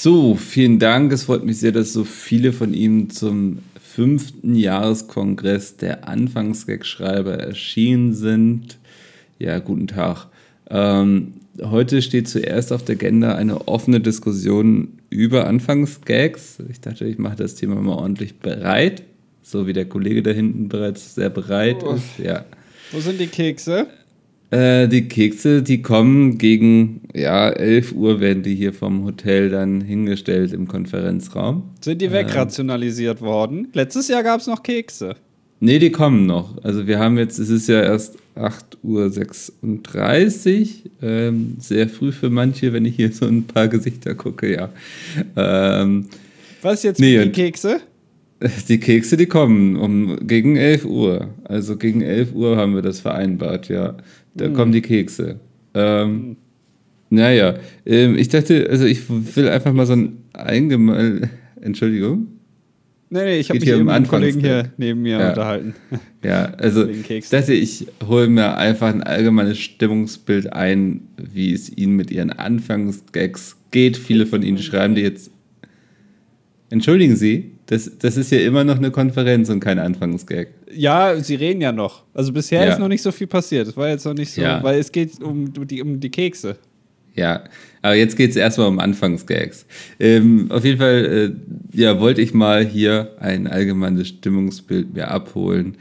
So, vielen Dank. Es freut mich sehr, dass so viele von Ihnen zum fünften Jahreskongress der Anfangsgag-Schreiber erschienen sind. Ja, guten Tag. Ähm, heute steht zuerst auf der Agenda eine offene Diskussion über Anfangsgags. Ich dachte, ich mache das Thema mal ordentlich bereit, so wie der Kollege da hinten bereits sehr bereit oh. ist. Ja. Wo sind die Kekse? Äh, die Kekse, die kommen gegen, ja, 11 Uhr werden die hier vom Hotel dann hingestellt im Konferenzraum. Sind die wegrationalisiert äh, worden? Letztes Jahr gab es noch Kekse. Nee, die kommen noch. Also wir haben jetzt, es ist ja erst 8.36 Uhr. Ähm, sehr früh für manche, wenn ich hier so ein paar Gesichter gucke, ja. Ähm, Was jetzt nee, die Kekse? Die Kekse, die kommen um gegen 11 Uhr. Also gegen 11 Uhr haben wir das vereinbart, ja. Da mhm. kommen die Kekse. Ähm, mhm. Naja, ähm, ich dachte, also ich will einfach mal so ein allgemein. Entschuldigung. Nee, nee, ich habe mich hier mit einem Kollegen hier neben mir ja. unterhalten. Ja, also ich dachte, ich hole mir einfach ein allgemeines Stimmungsbild ein, wie es Ihnen mit Ihren Anfangsgags geht. Viele von Ihnen schreiben die jetzt. Entschuldigen Sie, das, das ist ja immer noch eine Konferenz und kein Anfangsgag. Ja, sie reden ja noch. Also bisher ja. ist noch nicht so viel passiert. Es war jetzt noch nicht so, ja. weil es geht um die, um die Kekse. Ja, aber jetzt geht es erstmal um Anfangsgags. Ähm, auf jeden Fall, äh, ja, wollte ich mal hier ein allgemeines Stimmungsbild mir abholen,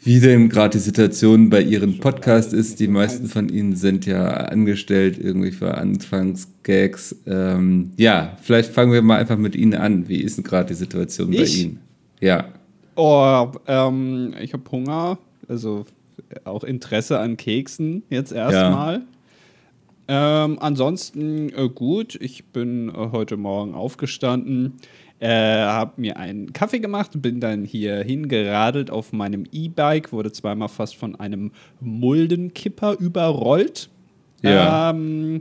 wie denn gerade die Situation bei Ihren Podcast ist. Die meisten von Ihnen sind ja angestellt irgendwie für Anfangsgags. Ähm, ja, vielleicht fangen wir mal einfach mit Ihnen an. Wie ist denn gerade die Situation ich? bei Ihnen? Ja. Oh, ähm, ich habe Hunger, also auch Interesse an Keksen jetzt erstmal. Ja. Ähm, ansonsten äh, gut, ich bin äh, heute Morgen aufgestanden, äh, habe mir einen Kaffee gemacht, bin dann hier hingeradelt auf meinem E-Bike, wurde zweimal fast von einem Muldenkipper überrollt. Ja. Ähm,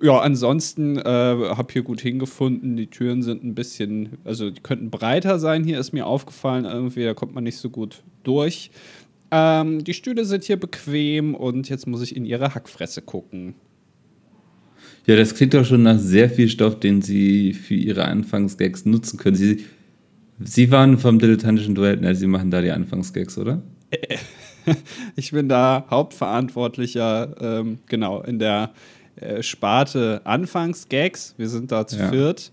ja, ansonsten äh, habe hier gut hingefunden. Die Türen sind ein bisschen, also die könnten breiter sein. Hier ist mir aufgefallen, irgendwie, da kommt man nicht so gut durch. Ähm, die Stühle sind hier bequem und jetzt muss ich in ihre Hackfresse gucken. Ja, das klingt doch schon nach sehr viel Stoff, den Sie für Ihre Anfangsgags nutzen können. Sie, Sie waren vom dilettantischen Duett, ne? Sie machen da die Anfangsgags, oder? ich bin da Hauptverantwortlicher, ähm, genau, in der äh, Sparte Anfangsgags. Wir sind da zu ja. viert,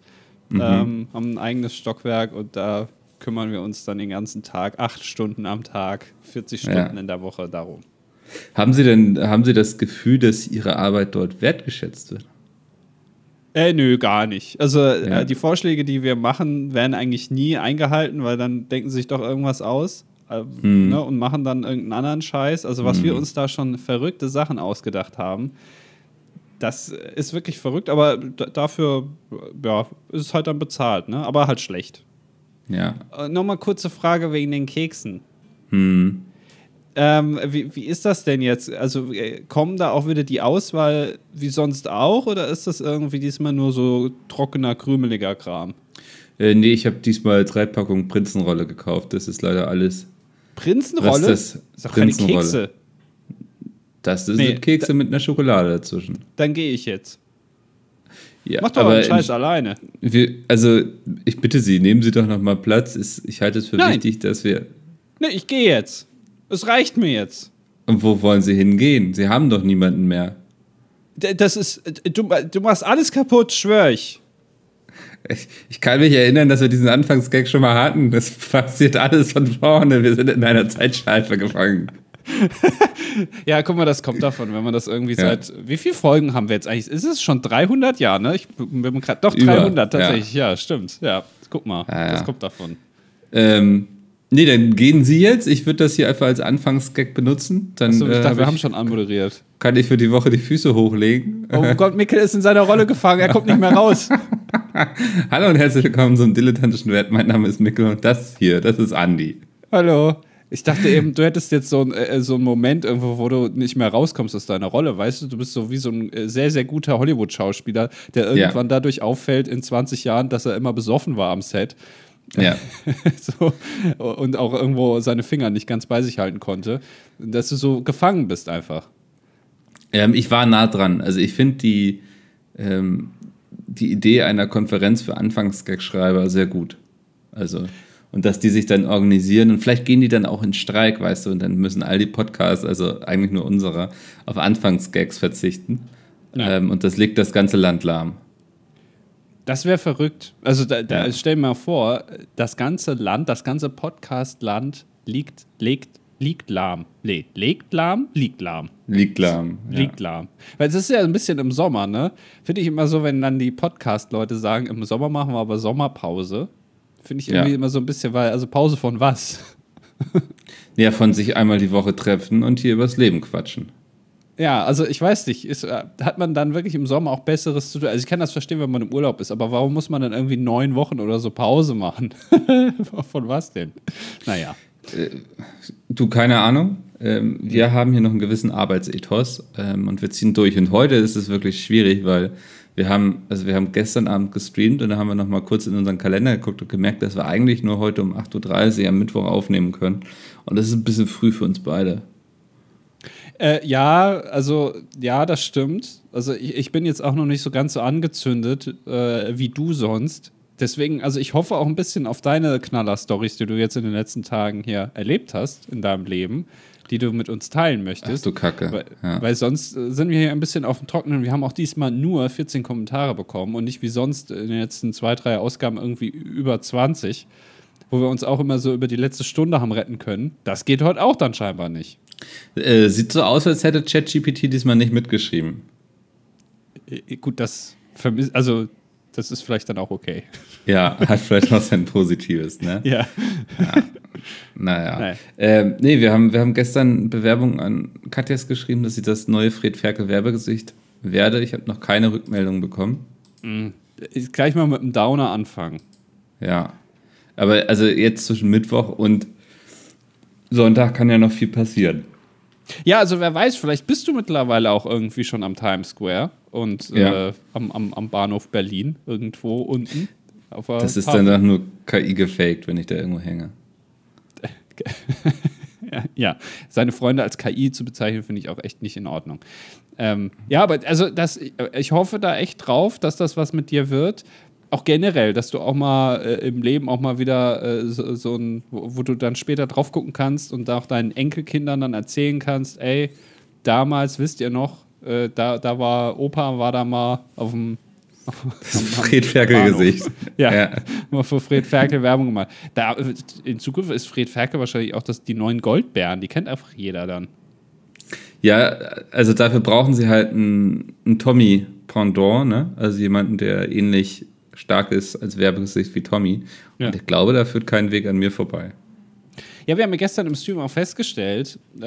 mhm. ähm, haben ein eigenes Stockwerk und da kümmern wir uns dann den ganzen Tag, acht Stunden am Tag, 40 Stunden ja. in der Woche darum. Haben Sie denn, haben Sie das Gefühl, dass Ihre Arbeit dort wertgeschätzt wird? Äh, nö, gar nicht. Also äh, ja. äh, die Vorschläge, die wir machen, werden eigentlich nie eingehalten, weil dann denken sie sich doch irgendwas aus äh, mhm. ne, und machen dann irgendeinen anderen Scheiß. Also was mhm. wir uns da schon verrückte Sachen ausgedacht haben, das ist wirklich verrückt, aber dafür ja, ist es halt dann bezahlt, ne? aber halt schlecht. Ja. Äh, Nochmal kurze Frage wegen den Keksen. Hm. Ähm, wie, wie ist das denn jetzt? Also äh, kommen da auch wieder die Auswahl wie sonst auch oder ist das irgendwie diesmal nur so trockener, krümeliger Kram? Äh, nee, ich habe diesmal drei Packungen Prinzenrolle gekauft. Das ist leider alles. Prinzenrolle? Was ist das? ist Prinzenrolle. keine Kekse. Das sind nee, Kekse mit einer Schokolade dazwischen. Dann gehe ich jetzt. Ja, Mach doch aber einen Scheiß ich, alleine. Wir, also, ich bitte Sie, nehmen Sie doch noch mal Platz. Ich halte es für Nein. wichtig, dass wir. Nee, ich gehe jetzt. Es reicht mir jetzt. Und wo wollen Sie hingehen? Sie haben doch niemanden mehr. Das ist. Du, du machst alles kaputt, schwör ich. ich. Ich kann mich erinnern, dass wir diesen Anfangsgag schon mal hatten. Das passiert alles von vorne. Wir sind in einer Zeitschleife gefangen. ja, guck mal, das kommt davon, wenn man das irgendwie ja. seit. Wie viele Folgen haben wir jetzt eigentlich? Ist es schon 300? Ja, ne? Ich bin gerade. Doch, 300 Über, tatsächlich. Ja. ja. stimmt. Ja, guck mal. Ja, das kommt davon. Ähm, Nee, dann gehen Sie jetzt. Ich würde das hier einfach als Anfangsgag benutzen. Dann, Achso, ich äh, dachte, wir haben schon anmoderiert. Kann ich für die Woche die Füße hochlegen. Oh Gott, Mikkel ist in seiner Rolle gefangen. Er kommt nicht mehr raus. Hallo und herzlich willkommen zum dilettantischen Wert. Mein Name ist Mikkel und das hier, das ist Andi. Hallo. Ich dachte eben, du hättest jetzt so, ein, äh, so einen Moment irgendwo, wo du nicht mehr rauskommst aus deiner Rolle. Weißt du, du bist so wie so ein äh, sehr, sehr guter Hollywood-Schauspieler, der irgendwann ja. dadurch auffällt in 20 Jahren, dass er immer besoffen war am Set ja. so, und auch irgendwo seine Finger nicht ganz bei sich halten konnte, dass du so gefangen bist einfach. Ähm, ich war nah dran. Also ich finde die, ähm, die Idee einer Konferenz für Anfangsgag-Schreiber sehr gut. Also, und dass die sich dann organisieren und vielleicht gehen die dann auch in Streik, weißt du, und dann müssen all die Podcasts, also eigentlich nur unsere, auf Anfangsgags verzichten. Ähm, und das legt das ganze Land lahm. Das wäre verrückt. Also da, da ja. stell dir mal vor, das ganze Land, das ganze Podcast-Land liegt, legt liegt lahm. Nee, legt lahm, liegt lahm. Liegt lahm. Ja. Liegt lahm. Weil es ist ja ein bisschen im Sommer, ne? Finde ich immer so, wenn dann die Podcast-Leute sagen, im Sommer machen wir aber Sommerpause. Finde ich irgendwie ja. immer so ein bisschen, weil, also Pause von was? ja, von sich einmal die Woche treffen und hier übers Leben quatschen. Ja, also ich weiß nicht, ist, äh, hat man dann wirklich im Sommer auch Besseres zu tun? Also ich kann das verstehen, wenn man im Urlaub ist, aber warum muss man dann irgendwie neun Wochen oder so Pause machen? Von was denn? Naja. Äh, du, keine Ahnung. Ähm, wir haben hier noch einen gewissen Arbeitsethos ähm, und wir ziehen durch. Und heute ist es wirklich schwierig, weil wir haben, also wir haben gestern Abend gestreamt und da haben wir noch mal kurz in unseren Kalender geguckt und gemerkt, dass wir eigentlich nur heute um 8.30 Uhr am Mittwoch aufnehmen können. Und das ist ein bisschen früh für uns beide. Äh, ja, also ja, das stimmt. Also ich, ich, bin jetzt auch noch nicht so ganz so angezündet äh, wie du sonst. Deswegen, also ich hoffe auch ein bisschen auf deine Knaller-Stories, die du jetzt in den letzten Tagen hier erlebt hast in deinem Leben, die du mit uns teilen möchtest. Ach du Kacke. Weil, ja. weil sonst sind wir hier ein bisschen auf dem Trockenen. Wir haben auch diesmal nur 14 Kommentare bekommen und nicht wie sonst in den letzten zwei, drei Ausgaben irgendwie über 20, wo wir uns auch immer so über die letzte Stunde haben retten können. Das geht heute auch dann scheinbar nicht. Äh, sieht so aus, als hätte ChatGPT diesmal nicht mitgeschrieben. Äh, gut, das vermisst, also das ist vielleicht dann auch okay. Ja, hat vielleicht noch sein Positives, ne? Ja. ja. Naja. Nein. Ähm, nee, wir haben, wir haben gestern Bewerbung an Katjas geschrieben, dass sie das neue Fred Ferkel Werbegesicht werde. Ich habe noch keine Rückmeldung bekommen. Mhm. Ich gleich mal mit einem Downer anfangen. Ja. Aber also jetzt zwischen Mittwoch und Sonntag kann ja noch viel passieren. Ja, also wer weiß, vielleicht bist du mittlerweile auch irgendwie schon am Times Square und ja. äh, am, am, am Bahnhof Berlin irgendwo unten. das ist dann nur KI gefaked, wenn ich da irgendwo hänge. ja, ja, seine Freunde als KI zu bezeichnen, finde ich auch echt nicht in Ordnung. Ähm, ja, aber also das, ich hoffe da echt drauf, dass das was mit dir wird auch generell, dass du auch mal äh, im Leben auch mal wieder äh, so, so, ein, wo, wo, du dann später drauf gucken kannst und auch deinen Enkelkindern dann erzählen kannst, ey, damals wisst ihr noch, äh, da, da war Opa war da mal auf dem das Fred Ferkel-Gesicht. Ja, ja, mal für Fred Ferkel Werbung gemacht. Da, in Zukunft ist Fred Ferkel wahrscheinlich auch das, die neuen Goldbären, die kennt einfach jeder dann. Ja, also dafür brauchen sie halt einen, einen Tommy Pendant, ne? Also jemanden, der ähnlich stark ist als Werbegesicht wie Tommy. Ja. Und ich glaube, da führt kein Weg an mir vorbei. Ja, wir haben ja gestern im Stream auch festgestellt, äh,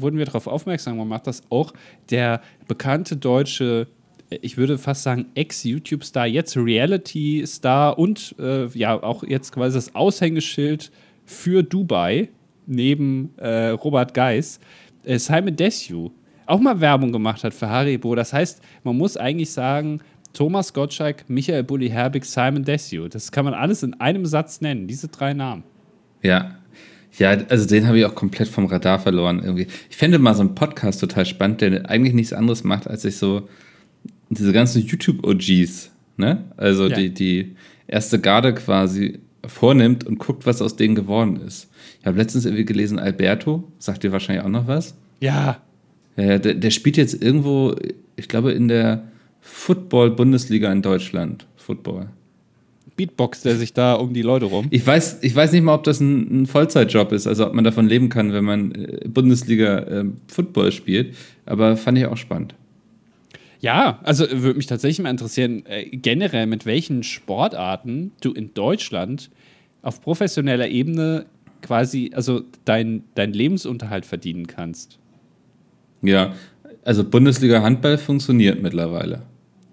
wurden wir darauf aufmerksam gemacht, dass auch der bekannte deutsche, äh, ich würde fast sagen, Ex-YouTube-Star, jetzt Reality-Star und äh, ja auch jetzt quasi das Aushängeschild für Dubai neben äh, Robert Geis, äh, Simon Desue, auch mal Werbung gemacht hat für Haribo. Das heißt, man muss eigentlich sagen, Thomas Gottschalk, Michael Bulli Herbig, Simon Desue. Das kann man alles in einem Satz nennen, diese drei Namen. Ja. Ja, also den habe ich auch komplett vom Radar verloren irgendwie. Ich fände mal so einen Podcast total spannend, der eigentlich nichts anderes macht, als sich so diese ganzen YouTube-OGs, ne? Also ja. die, die erste Garde quasi vornimmt und guckt, was aus denen geworden ist. Ich habe letztens irgendwie gelesen, Alberto, sagt dir wahrscheinlich auch noch was? Ja. ja der, der spielt jetzt irgendwo, ich glaube, in der Football-Bundesliga in Deutschland. Football. Beatbox, der sich da um die Leute rum. Ich weiß, ich weiß nicht mal, ob das ein, ein Vollzeitjob ist, also ob man davon leben kann, wenn man äh, Bundesliga äh, Football spielt. Aber fand ich auch spannend. Ja, also würde mich tatsächlich mal interessieren, äh, generell mit welchen Sportarten du in Deutschland auf professioneller Ebene quasi, also dein, dein Lebensunterhalt verdienen kannst. Ja, also Bundesliga Handball funktioniert mittlerweile.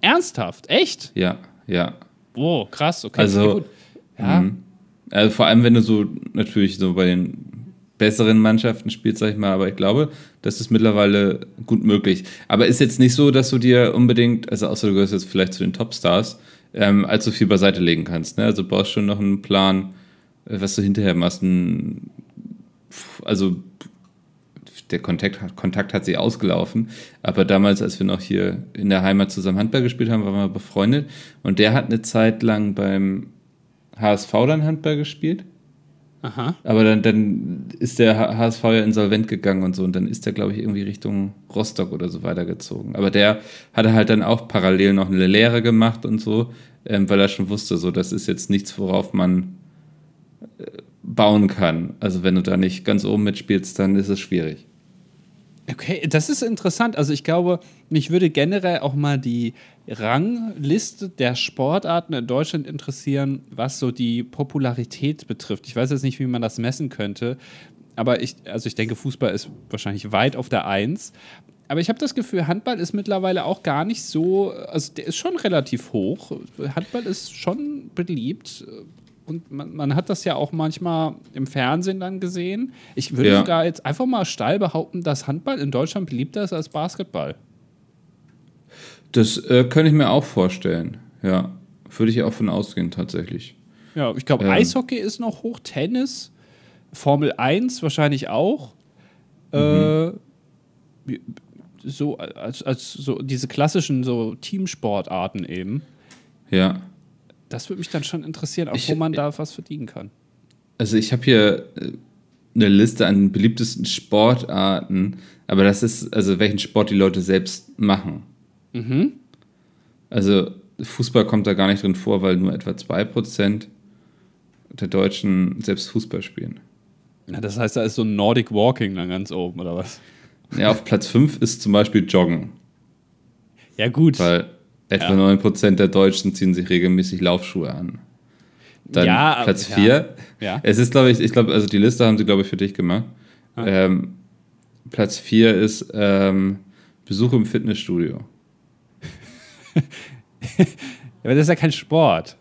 Ernsthaft? Echt? Ja, ja. Oh, krass, okay. Also, ja. Mhm. also vor allem, wenn du so natürlich so bei den besseren Mannschaften spielst, sag ich mal, aber ich glaube, das ist mittlerweile gut möglich. Aber ist jetzt nicht so, dass du dir unbedingt, also außer du gehörst jetzt vielleicht zu den Topstars, ähm, allzu viel beiseite legen kannst. Ne? Also du brauchst schon noch einen Plan, äh, was du hinterher machst. Ein, also der Kontakt, Kontakt hat sich ausgelaufen. Aber damals, als wir noch hier in der Heimat zusammen Handball gespielt haben, waren wir befreundet. Und der hat eine Zeit lang beim HSV dann Handball gespielt. Aha. Aber dann, dann ist der HSV ja insolvent gegangen und so. Und dann ist der, glaube ich, irgendwie Richtung Rostock oder so weitergezogen. Aber der hatte halt dann auch parallel noch eine Lehre gemacht und so, ähm, weil er schon wusste, so, das ist jetzt nichts, worauf man äh, bauen kann. Also wenn du da nicht ganz oben mitspielst, dann ist es schwierig. Okay, das ist interessant. Also ich glaube, mich würde generell auch mal die Rangliste der Sportarten in Deutschland interessieren, was so die Popularität betrifft. Ich weiß jetzt nicht, wie man das messen könnte, aber ich, also ich denke, Fußball ist wahrscheinlich weit auf der Eins. Aber ich habe das Gefühl, Handball ist mittlerweile auch gar nicht so, also der ist schon relativ hoch. Handball ist schon beliebt. Und man, man, hat das ja auch manchmal im Fernsehen dann gesehen. Ich würde ja. sogar jetzt einfach mal steil behaupten, dass Handball in Deutschland beliebter ist als Basketball. Das äh, könnte ich mir auch vorstellen. Ja, würde ich auch von ausgehen, tatsächlich. Ja, ich glaube, ähm. Eishockey ist noch hoch, Tennis, Formel 1 wahrscheinlich auch. Mhm. Äh, so als, als so diese klassischen so Teamsportarten eben. Ja. Das würde mich dann schon interessieren, auch ich, wo man da was verdienen kann. Also ich habe hier äh, eine Liste an beliebtesten Sportarten, aber das ist, also welchen Sport die Leute selbst machen. Mhm. Also Fußball kommt da gar nicht drin vor, weil nur etwa 2% der Deutschen selbst Fußball spielen. Ja, das heißt, da ist so Nordic Walking dann ganz oben, oder was? Ja, auf Platz 5 ist zum Beispiel Joggen. Ja, gut. Weil Etwa ja. 9% der Deutschen ziehen sich regelmäßig Laufschuhe an. Dann ja, Platz 4. Ja. ja. Es ist, glaube ich, ich glaube, also die Liste haben sie, glaube ich, für dich gemacht. Ah. Ähm, Platz 4 ist ähm, Besuch im Fitnessstudio. Aber das ist ja kein Sport.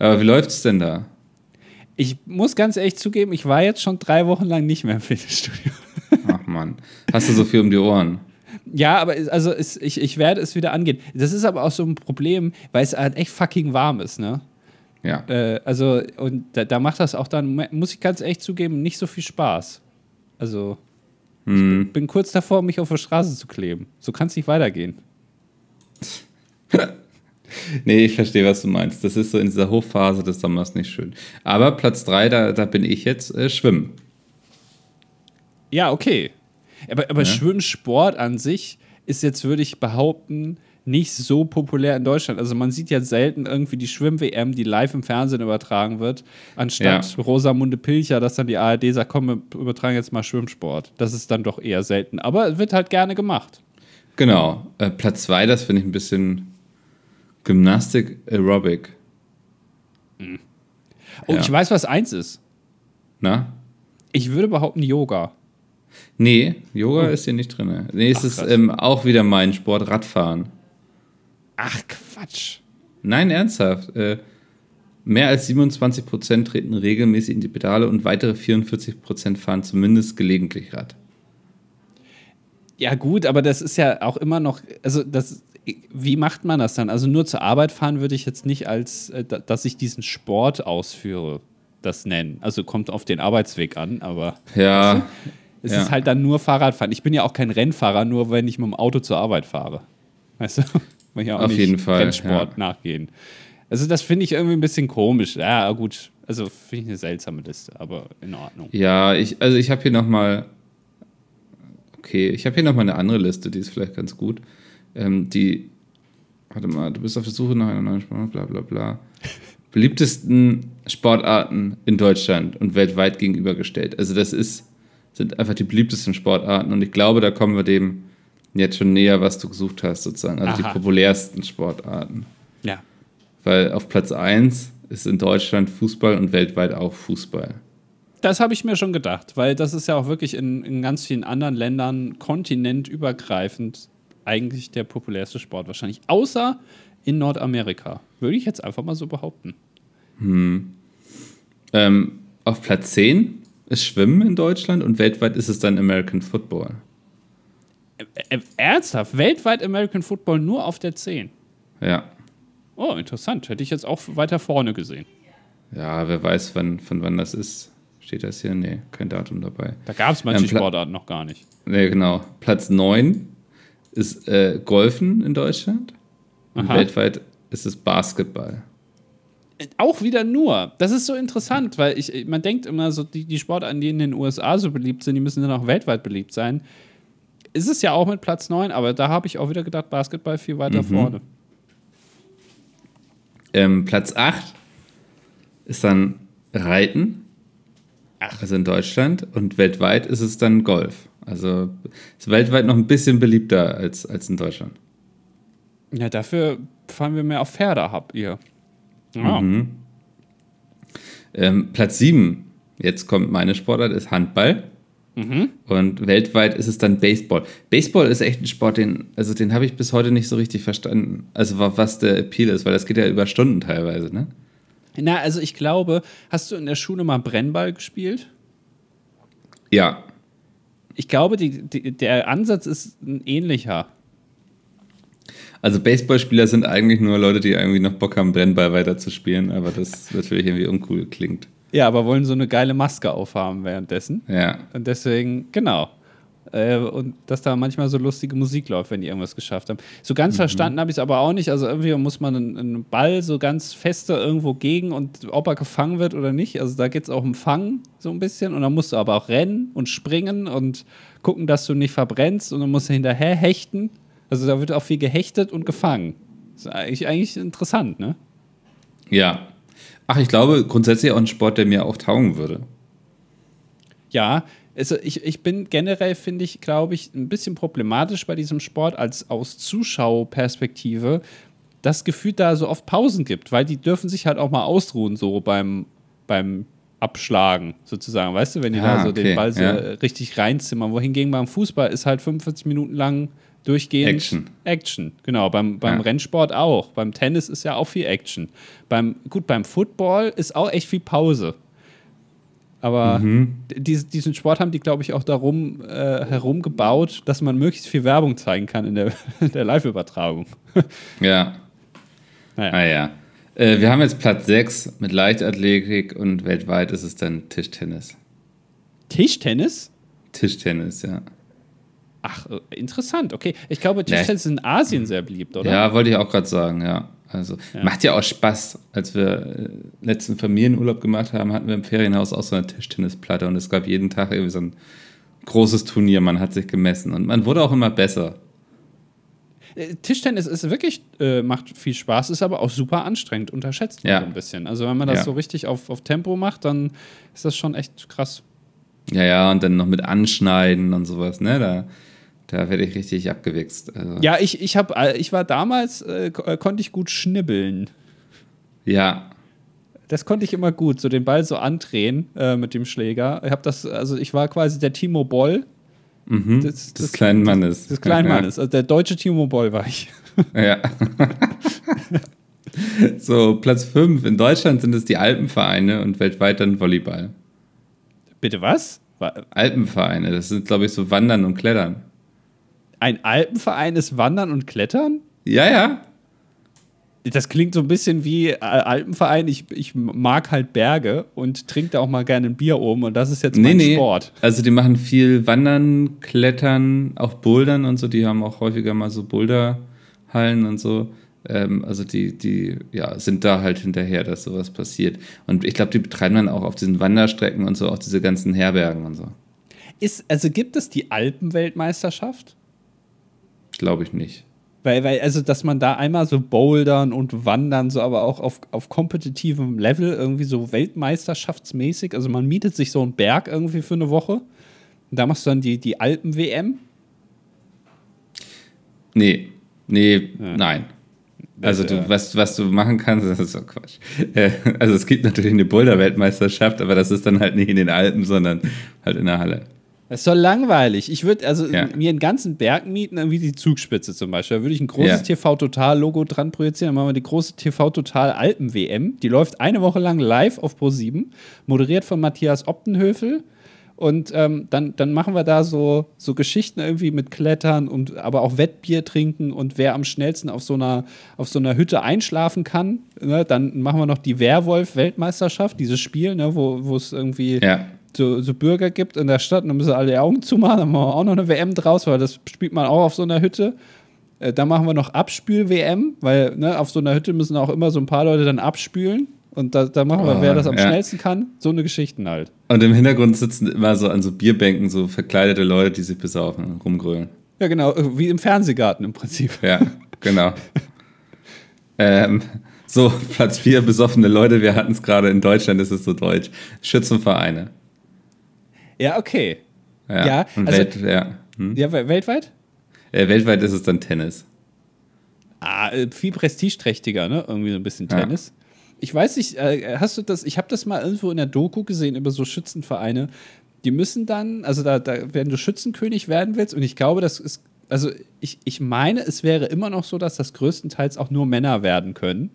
Aber wie läuft es denn da? Ich muss ganz ehrlich zugeben, ich war jetzt schon drei Wochen lang nicht mehr im Fitnessstudio. Ach Mann. Hast du so viel um die Ohren? Ja, aber also es, ich, ich werde es wieder angehen. Das ist aber auch so ein Problem, weil es halt echt fucking warm ist, ne? Ja. Äh, also, und da, da, macht das auch dann, muss ich ganz echt zugeben, nicht so viel Spaß. Also, hm. ich bin, bin kurz davor, mich auf der Straße zu kleben. So kann es nicht weitergehen. nee, ich verstehe, was du meinst. Das ist so in dieser Hochphase des Sommers nicht schön. Aber Platz 3, da, da bin ich jetzt äh, Schwimmen. Ja, okay. Aber, aber ja. Schwimmsport an sich ist jetzt, würde ich behaupten, nicht so populär in Deutschland. Also man sieht ja selten irgendwie die Schwimm-WM, die live im Fernsehen übertragen wird, anstatt ja. Rosamunde Pilcher, dass dann die ARD sagt, komm, wir übertragen jetzt mal Schwimmsport. Das ist dann doch eher selten. Aber wird halt gerne gemacht. Genau. Äh, Platz zwei, das finde ich ein bisschen Gymnastik Aerobic. Hm. Oh, ja. ich weiß, was eins ist. Na? Ich würde behaupten Yoga. Nee, Yoga oh. ist hier nicht drin. Nee, es ist ähm, auch wieder mein Sport, Radfahren. Ach, Quatsch. Nein, ernsthaft. Äh, mehr als 27 Prozent treten regelmäßig in die Pedale und weitere 44 Prozent fahren zumindest gelegentlich Rad. Ja, gut, aber das ist ja auch immer noch, also das, wie macht man das dann? Also nur zur Arbeit fahren würde ich jetzt nicht als, äh, dass ich diesen Sport ausführe, das nennen. Also kommt auf den Arbeitsweg an, aber. Ja. Es ja. ist halt dann nur Fahrradfahren. Ich bin ja auch kein Rennfahrer, nur wenn ich mit dem Auto zur Arbeit fahre. Weißt du? Weil ich auch Auf nicht jeden Fall, Rennsport ja. nachgehen. Also das finde ich irgendwie ein bisschen komisch. Ja, gut. Also finde ich eine seltsame Liste, aber in Ordnung. Ja, ich, also ich habe hier nochmal. Okay, ich habe hier nochmal eine andere Liste, die ist vielleicht ganz gut. Ähm, die. Warte mal, du bist auf der Suche nach einer neuen Sportart, bla bla bla. Beliebtesten Sportarten in Deutschland und weltweit gegenübergestellt. Also das ist sind einfach die beliebtesten Sportarten. Und ich glaube, da kommen wir dem jetzt schon näher, was du gesucht hast, sozusagen. Also Aha. die populärsten Sportarten. Ja. Weil auf Platz 1 ist in Deutschland Fußball und weltweit auch Fußball. Das habe ich mir schon gedacht, weil das ist ja auch wirklich in, in ganz vielen anderen Ländern kontinentübergreifend eigentlich der populärste Sport wahrscheinlich. Außer in Nordamerika. Würde ich jetzt einfach mal so behaupten. Hm. Ähm, auf Platz 10 ist Schwimmen in Deutschland und weltweit ist es dann American Football. Ernsthaft? Weltweit American Football nur auf der 10? Ja. Oh, interessant. Hätte ich jetzt auch weiter vorne gesehen. Ja, wer weiß, wann, von wann das ist. Steht das hier? Nee, kein Datum dabei. Da gab es manche ähm, Sportarten noch gar nicht. Nee, genau. Platz 9 ist äh, Golfen in Deutschland. Und weltweit ist es Basketball. Auch wieder nur. Das ist so interessant, weil ich, man denkt immer so, die, die Sportarten, die in den USA so beliebt sind, die müssen dann auch weltweit beliebt sein. Ist es ja auch mit Platz 9, aber da habe ich auch wieder gedacht, Basketball viel weiter mhm. vorne. Ähm, Platz 8 ist dann Reiten. Ach. Also in Deutschland. Und weltweit ist es dann Golf. Also ist weltweit noch ein bisschen beliebter als, als in Deutschland. Ja, dafür fahren wir mehr auf Pferde, habt ihr. Mhm. Ähm, Platz 7, jetzt kommt meine Sportart, ist Handball. Mhm. Und weltweit ist es dann Baseball. Baseball ist echt ein Sport, den, also den habe ich bis heute nicht so richtig verstanden. Also was der Appeal ist, weil das geht ja über Stunden teilweise, ne? Na, also ich glaube, hast du in der Schule mal Brennball gespielt? Ja. Ich glaube, die, die, der Ansatz ist ein ähnlicher. Also Baseballspieler sind eigentlich nur Leute, die irgendwie noch Bock haben, Brennball weiterzuspielen, aber das natürlich irgendwie uncool klingt. Ja, aber wollen so eine geile Maske aufhaben währenddessen. Ja. Und deswegen, genau. Äh, und dass da manchmal so lustige Musik läuft, wenn die irgendwas geschafft haben. So ganz mhm. verstanden habe ich es aber auch nicht. Also irgendwie muss man einen, einen, Ball so ganz feste irgendwo gegen und ob er gefangen wird oder nicht. Also da geht es auch um Fangen so ein bisschen. Und dann musst du aber auch rennen und springen und gucken, dass du nicht verbrennst. Und dann musst du hinterher hechten. Also da wird auch viel gehechtet und gefangen. Das ist eigentlich, eigentlich interessant, ne? Ja, Ach, ich glaube grundsätzlich auch ein Sport, der mir auch taugen würde. Ja, also ich, ich bin generell, finde ich, glaube ich, ein bisschen problematisch bei diesem Sport als aus Zuschauerperspektive, das Gefühl da so oft Pausen gibt, weil die dürfen sich halt auch mal ausruhen, so beim, beim Abschlagen sozusagen, weißt du, wenn die ah, da so okay, den Ball so ja. richtig reinzimmern. Wohingegen beim Fußball ist halt 45 Minuten lang durchgehend Action. Action, genau. Beim, beim ja. Rennsport auch. Beim Tennis ist ja auch viel Action. Beim, gut, beim Football ist auch echt viel Pause. Aber mhm. dies, diesen Sport haben die, glaube ich, auch darum äh, herum gebaut, dass man möglichst viel Werbung zeigen kann in der, der Live-Übertragung. ja. Naja. Ah, ja. Äh, wir haben jetzt Platz 6 mit Leichtathletik und weltweit ist es dann Tischtennis. Tischtennis? Tischtennis, ja. Ach, äh, interessant, okay. Ich glaube, Tischtennis ist in Asien sehr beliebt, oder? Ja, wollte ich auch gerade sagen, ja. Also ja. macht ja auch Spaß. Als wir äh, letzten Familienurlaub gemacht haben, hatten wir im Ferienhaus auch so eine Tischtennisplatte und es gab jeden Tag irgendwie so ein großes Turnier. Man hat sich gemessen und man wurde auch immer besser. Äh, Tischtennis ist wirklich, äh, macht viel Spaß, ist aber auch super anstrengend, unterschätzt man ja. ein bisschen. Also wenn man das ja. so richtig auf, auf Tempo macht, dann ist das schon echt krass. Ja, ja, und dann noch mit Anschneiden und sowas, ne? Da, da werde ich richtig abgewichst. Also. Ja, ich, ich, hab, äh, ich war damals, äh, äh, konnte ich gut schnibbeln. Ja. Das konnte ich immer gut, so den Ball so andrehen äh, mit dem Schläger. Ich habe das, also ich war quasi der Timo Boll. Mhm, des, des, kleinen Mannes. Des, des kleinen Mannes. Also der deutsche Timo Boll war ich. Ja. so, Platz 5. In Deutschland sind es die Alpenvereine und weltweit dann Volleyball. Bitte was? Alpenvereine, das sind, glaube ich, so Wandern und Klettern. Ein Alpenverein ist Wandern und Klettern? Ja, ja. Das klingt so ein bisschen wie äh, Alpenverein. Ich, ich mag halt Berge und trinke da auch mal gerne ein Bier oben und das ist jetzt mein nee, Sport. Also die machen viel Wandern, Klettern, auch Bouldern und so. Die haben auch häufiger mal so Boulderhallen und so. Ähm, also die, die ja, sind da halt hinterher, dass sowas passiert. Und ich glaube, die betreiben dann auch auf diesen Wanderstrecken und so auch diese ganzen Herbergen und so. Ist, also gibt es die Alpenweltmeisterschaft? Glaube ich nicht. Weil, weil, also, dass man da einmal so bouldern und wandern, so aber auch auf, auf kompetitivem Level, irgendwie so weltmeisterschaftsmäßig. Also, man mietet sich so einen Berg irgendwie für eine Woche. Und da machst du dann die, die Alpen-WM. Nee, nee, ja. nein. Also du, was, was du machen kannst, das ist so Quatsch. Äh, also es gibt natürlich eine Boulder-Weltmeisterschaft, aber das ist dann halt nicht in den Alpen, sondern halt in der Halle. Das ist doch langweilig. Ich würde also ja. mir einen ganzen Berg mieten, wie die Zugspitze zum Beispiel. Da würde ich ein großes ja. TV-Total-Logo dran projizieren. Dann machen wir die große TV-Total-Alpen-WM. Die läuft eine Woche lang live auf Pro7, moderiert von Matthias Optenhöfel. Und ähm, dann, dann machen wir da so, so Geschichten irgendwie mit Klettern und aber auch Wettbier trinken und wer am schnellsten auf so einer, auf so einer Hütte einschlafen kann. Ne? Dann machen wir noch die Werwolf-Weltmeisterschaft, dieses Spiel, ne? wo es irgendwie ja. So, so, Bürger gibt in der Stadt und dann müssen alle die Augen zumachen. Dann machen wir auch noch eine WM draus, weil das spielt man auch auf so einer Hütte. Äh, dann machen wir noch Abspül-WM, weil ne, auf so einer Hütte müssen auch immer so ein paar Leute dann abspülen. Und da, da machen wir, oh, wer das am ja. schnellsten kann, so eine Geschichten halt. Und im Hintergrund sitzen immer so an so Bierbänken so verkleidete Leute, die sich besaufen und rumgrölen. Ja, genau, wie im Fernsehgarten im Prinzip. Ja, genau. ähm, so, Platz 4, besoffene Leute. Wir hatten es gerade in Deutschland, ist es so deutsch. Schützenvereine. Ja, okay. Ja, ja also, Welt, ja. Hm? ja weltweit? Äh, weltweit ist es dann Tennis. Ah, äh, viel prestigeträchtiger, ne? Irgendwie so ein bisschen Tennis. Ja ich weiß nicht, äh, hast du das, ich habe das mal irgendwo in der Doku gesehen über so Schützenvereine. Die müssen dann, also da, da wenn du Schützenkönig werden willst, und ich glaube, das ist, also ich, ich meine, es wäre immer noch so, dass das größtenteils auch nur Männer werden können.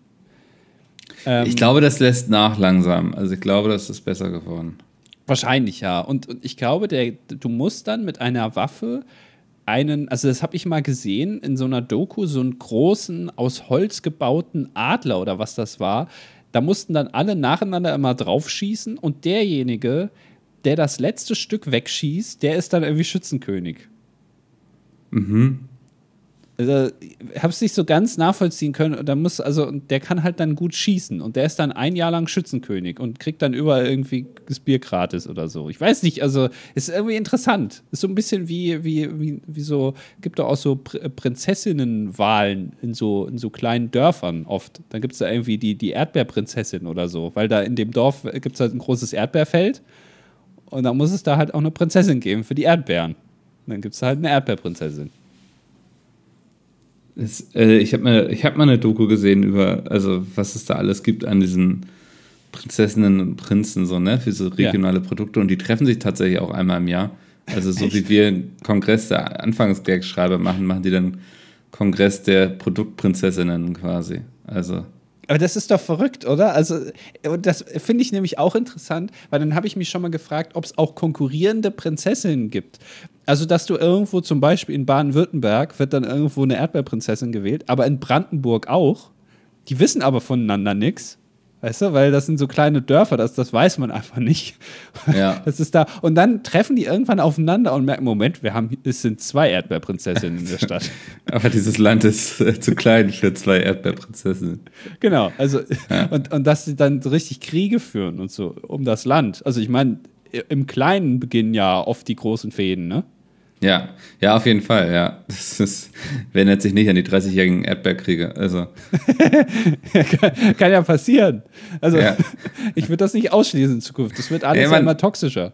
Ähm, ich glaube, das lässt nach langsam. Also ich glaube, das ist besser geworden. Wahrscheinlich, ja. Und, und ich glaube, der, du musst dann mit einer Waffe einen, also das habe ich mal gesehen in so einer Doku, so einen großen, aus Holz gebauten Adler oder was das war, da mussten dann alle nacheinander immer draufschießen und derjenige, der das letzte Stück wegschießt, der ist dann irgendwie Schützenkönig. Mhm. Also, ich habe es nicht so ganz nachvollziehen können. Da muss, also, der kann halt dann gut schießen und der ist dann ein Jahr lang Schützenkönig und kriegt dann überall irgendwie das Bier gratis oder so. Ich weiß nicht, also, ist irgendwie interessant. Ist so ein bisschen wie, wie, wie, wie so, gibt doch auch so Prinzessinnenwahlen in so, in so kleinen Dörfern oft. Dann gibt es da irgendwie die, die Erdbeerprinzessin oder so, weil da in dem Dorf gibt es halt ein großes Erdbeerfeld und dann muss es da halt auch eine Prinzessin geben für die Erdbeeren. Und dann gibt es halt eine Erdbeerprinzessin. Es, äh, ich habe mal, hab mal eine Doku gesehen über, also was es da alles gibt an diesen Prinzessinnen und Prinzen, so, ne, für so regionale ja. Produkte und die treffen sich tatsächlich auch einmal im Jahr. Also so Echt? wie wir einen Kongress der Anfangswerkschreiber machen, machen die dann Kongress der Produktprinzessinnen quasi. Also. Aber das ist doch verrückt, oder? Also, das finde ich nämlich auch interessant, weil dann habe ich mich schon mal gefragt, ob es auch konkurrierende Prinzessinnen gibt. Also, dass du irgendwo zum Beispiel in Baden-Württemberg wird dann irgendwo eine Erdbeerprinzessin gewählt, aber in Brandenburg auch. Die wissen aber voneinander nichts. Weißt du, weil das sind so kleine Dörfer, das, das weiß man einfach nicht. Ja. Das ist da. Und dann treffen die irgendwann aufeinander und merken, Moment, wir haben, es sind zwei Erdbeerprinzessinnen in der Stadt. Aber dieses Land ist äh, zu klein für zwei Erdbeerprinzessinnen. Genau, also ja. und, und dass sie dann so richtig Kriege führen und so um das Land. Also ich meine, im Kleinen beginnen ja oft die großen Fäden, ne? Ja, ja, auf jeden Fall, ja. Das ist, wer erinnert sich nicht an die 30-jährigen Erdbeerkriege? Also. kann, kann, ja passieren. Also, ja. ich würde das nicht ausschließen in Zukunft. Das wird alles ja, man, immer toxischer.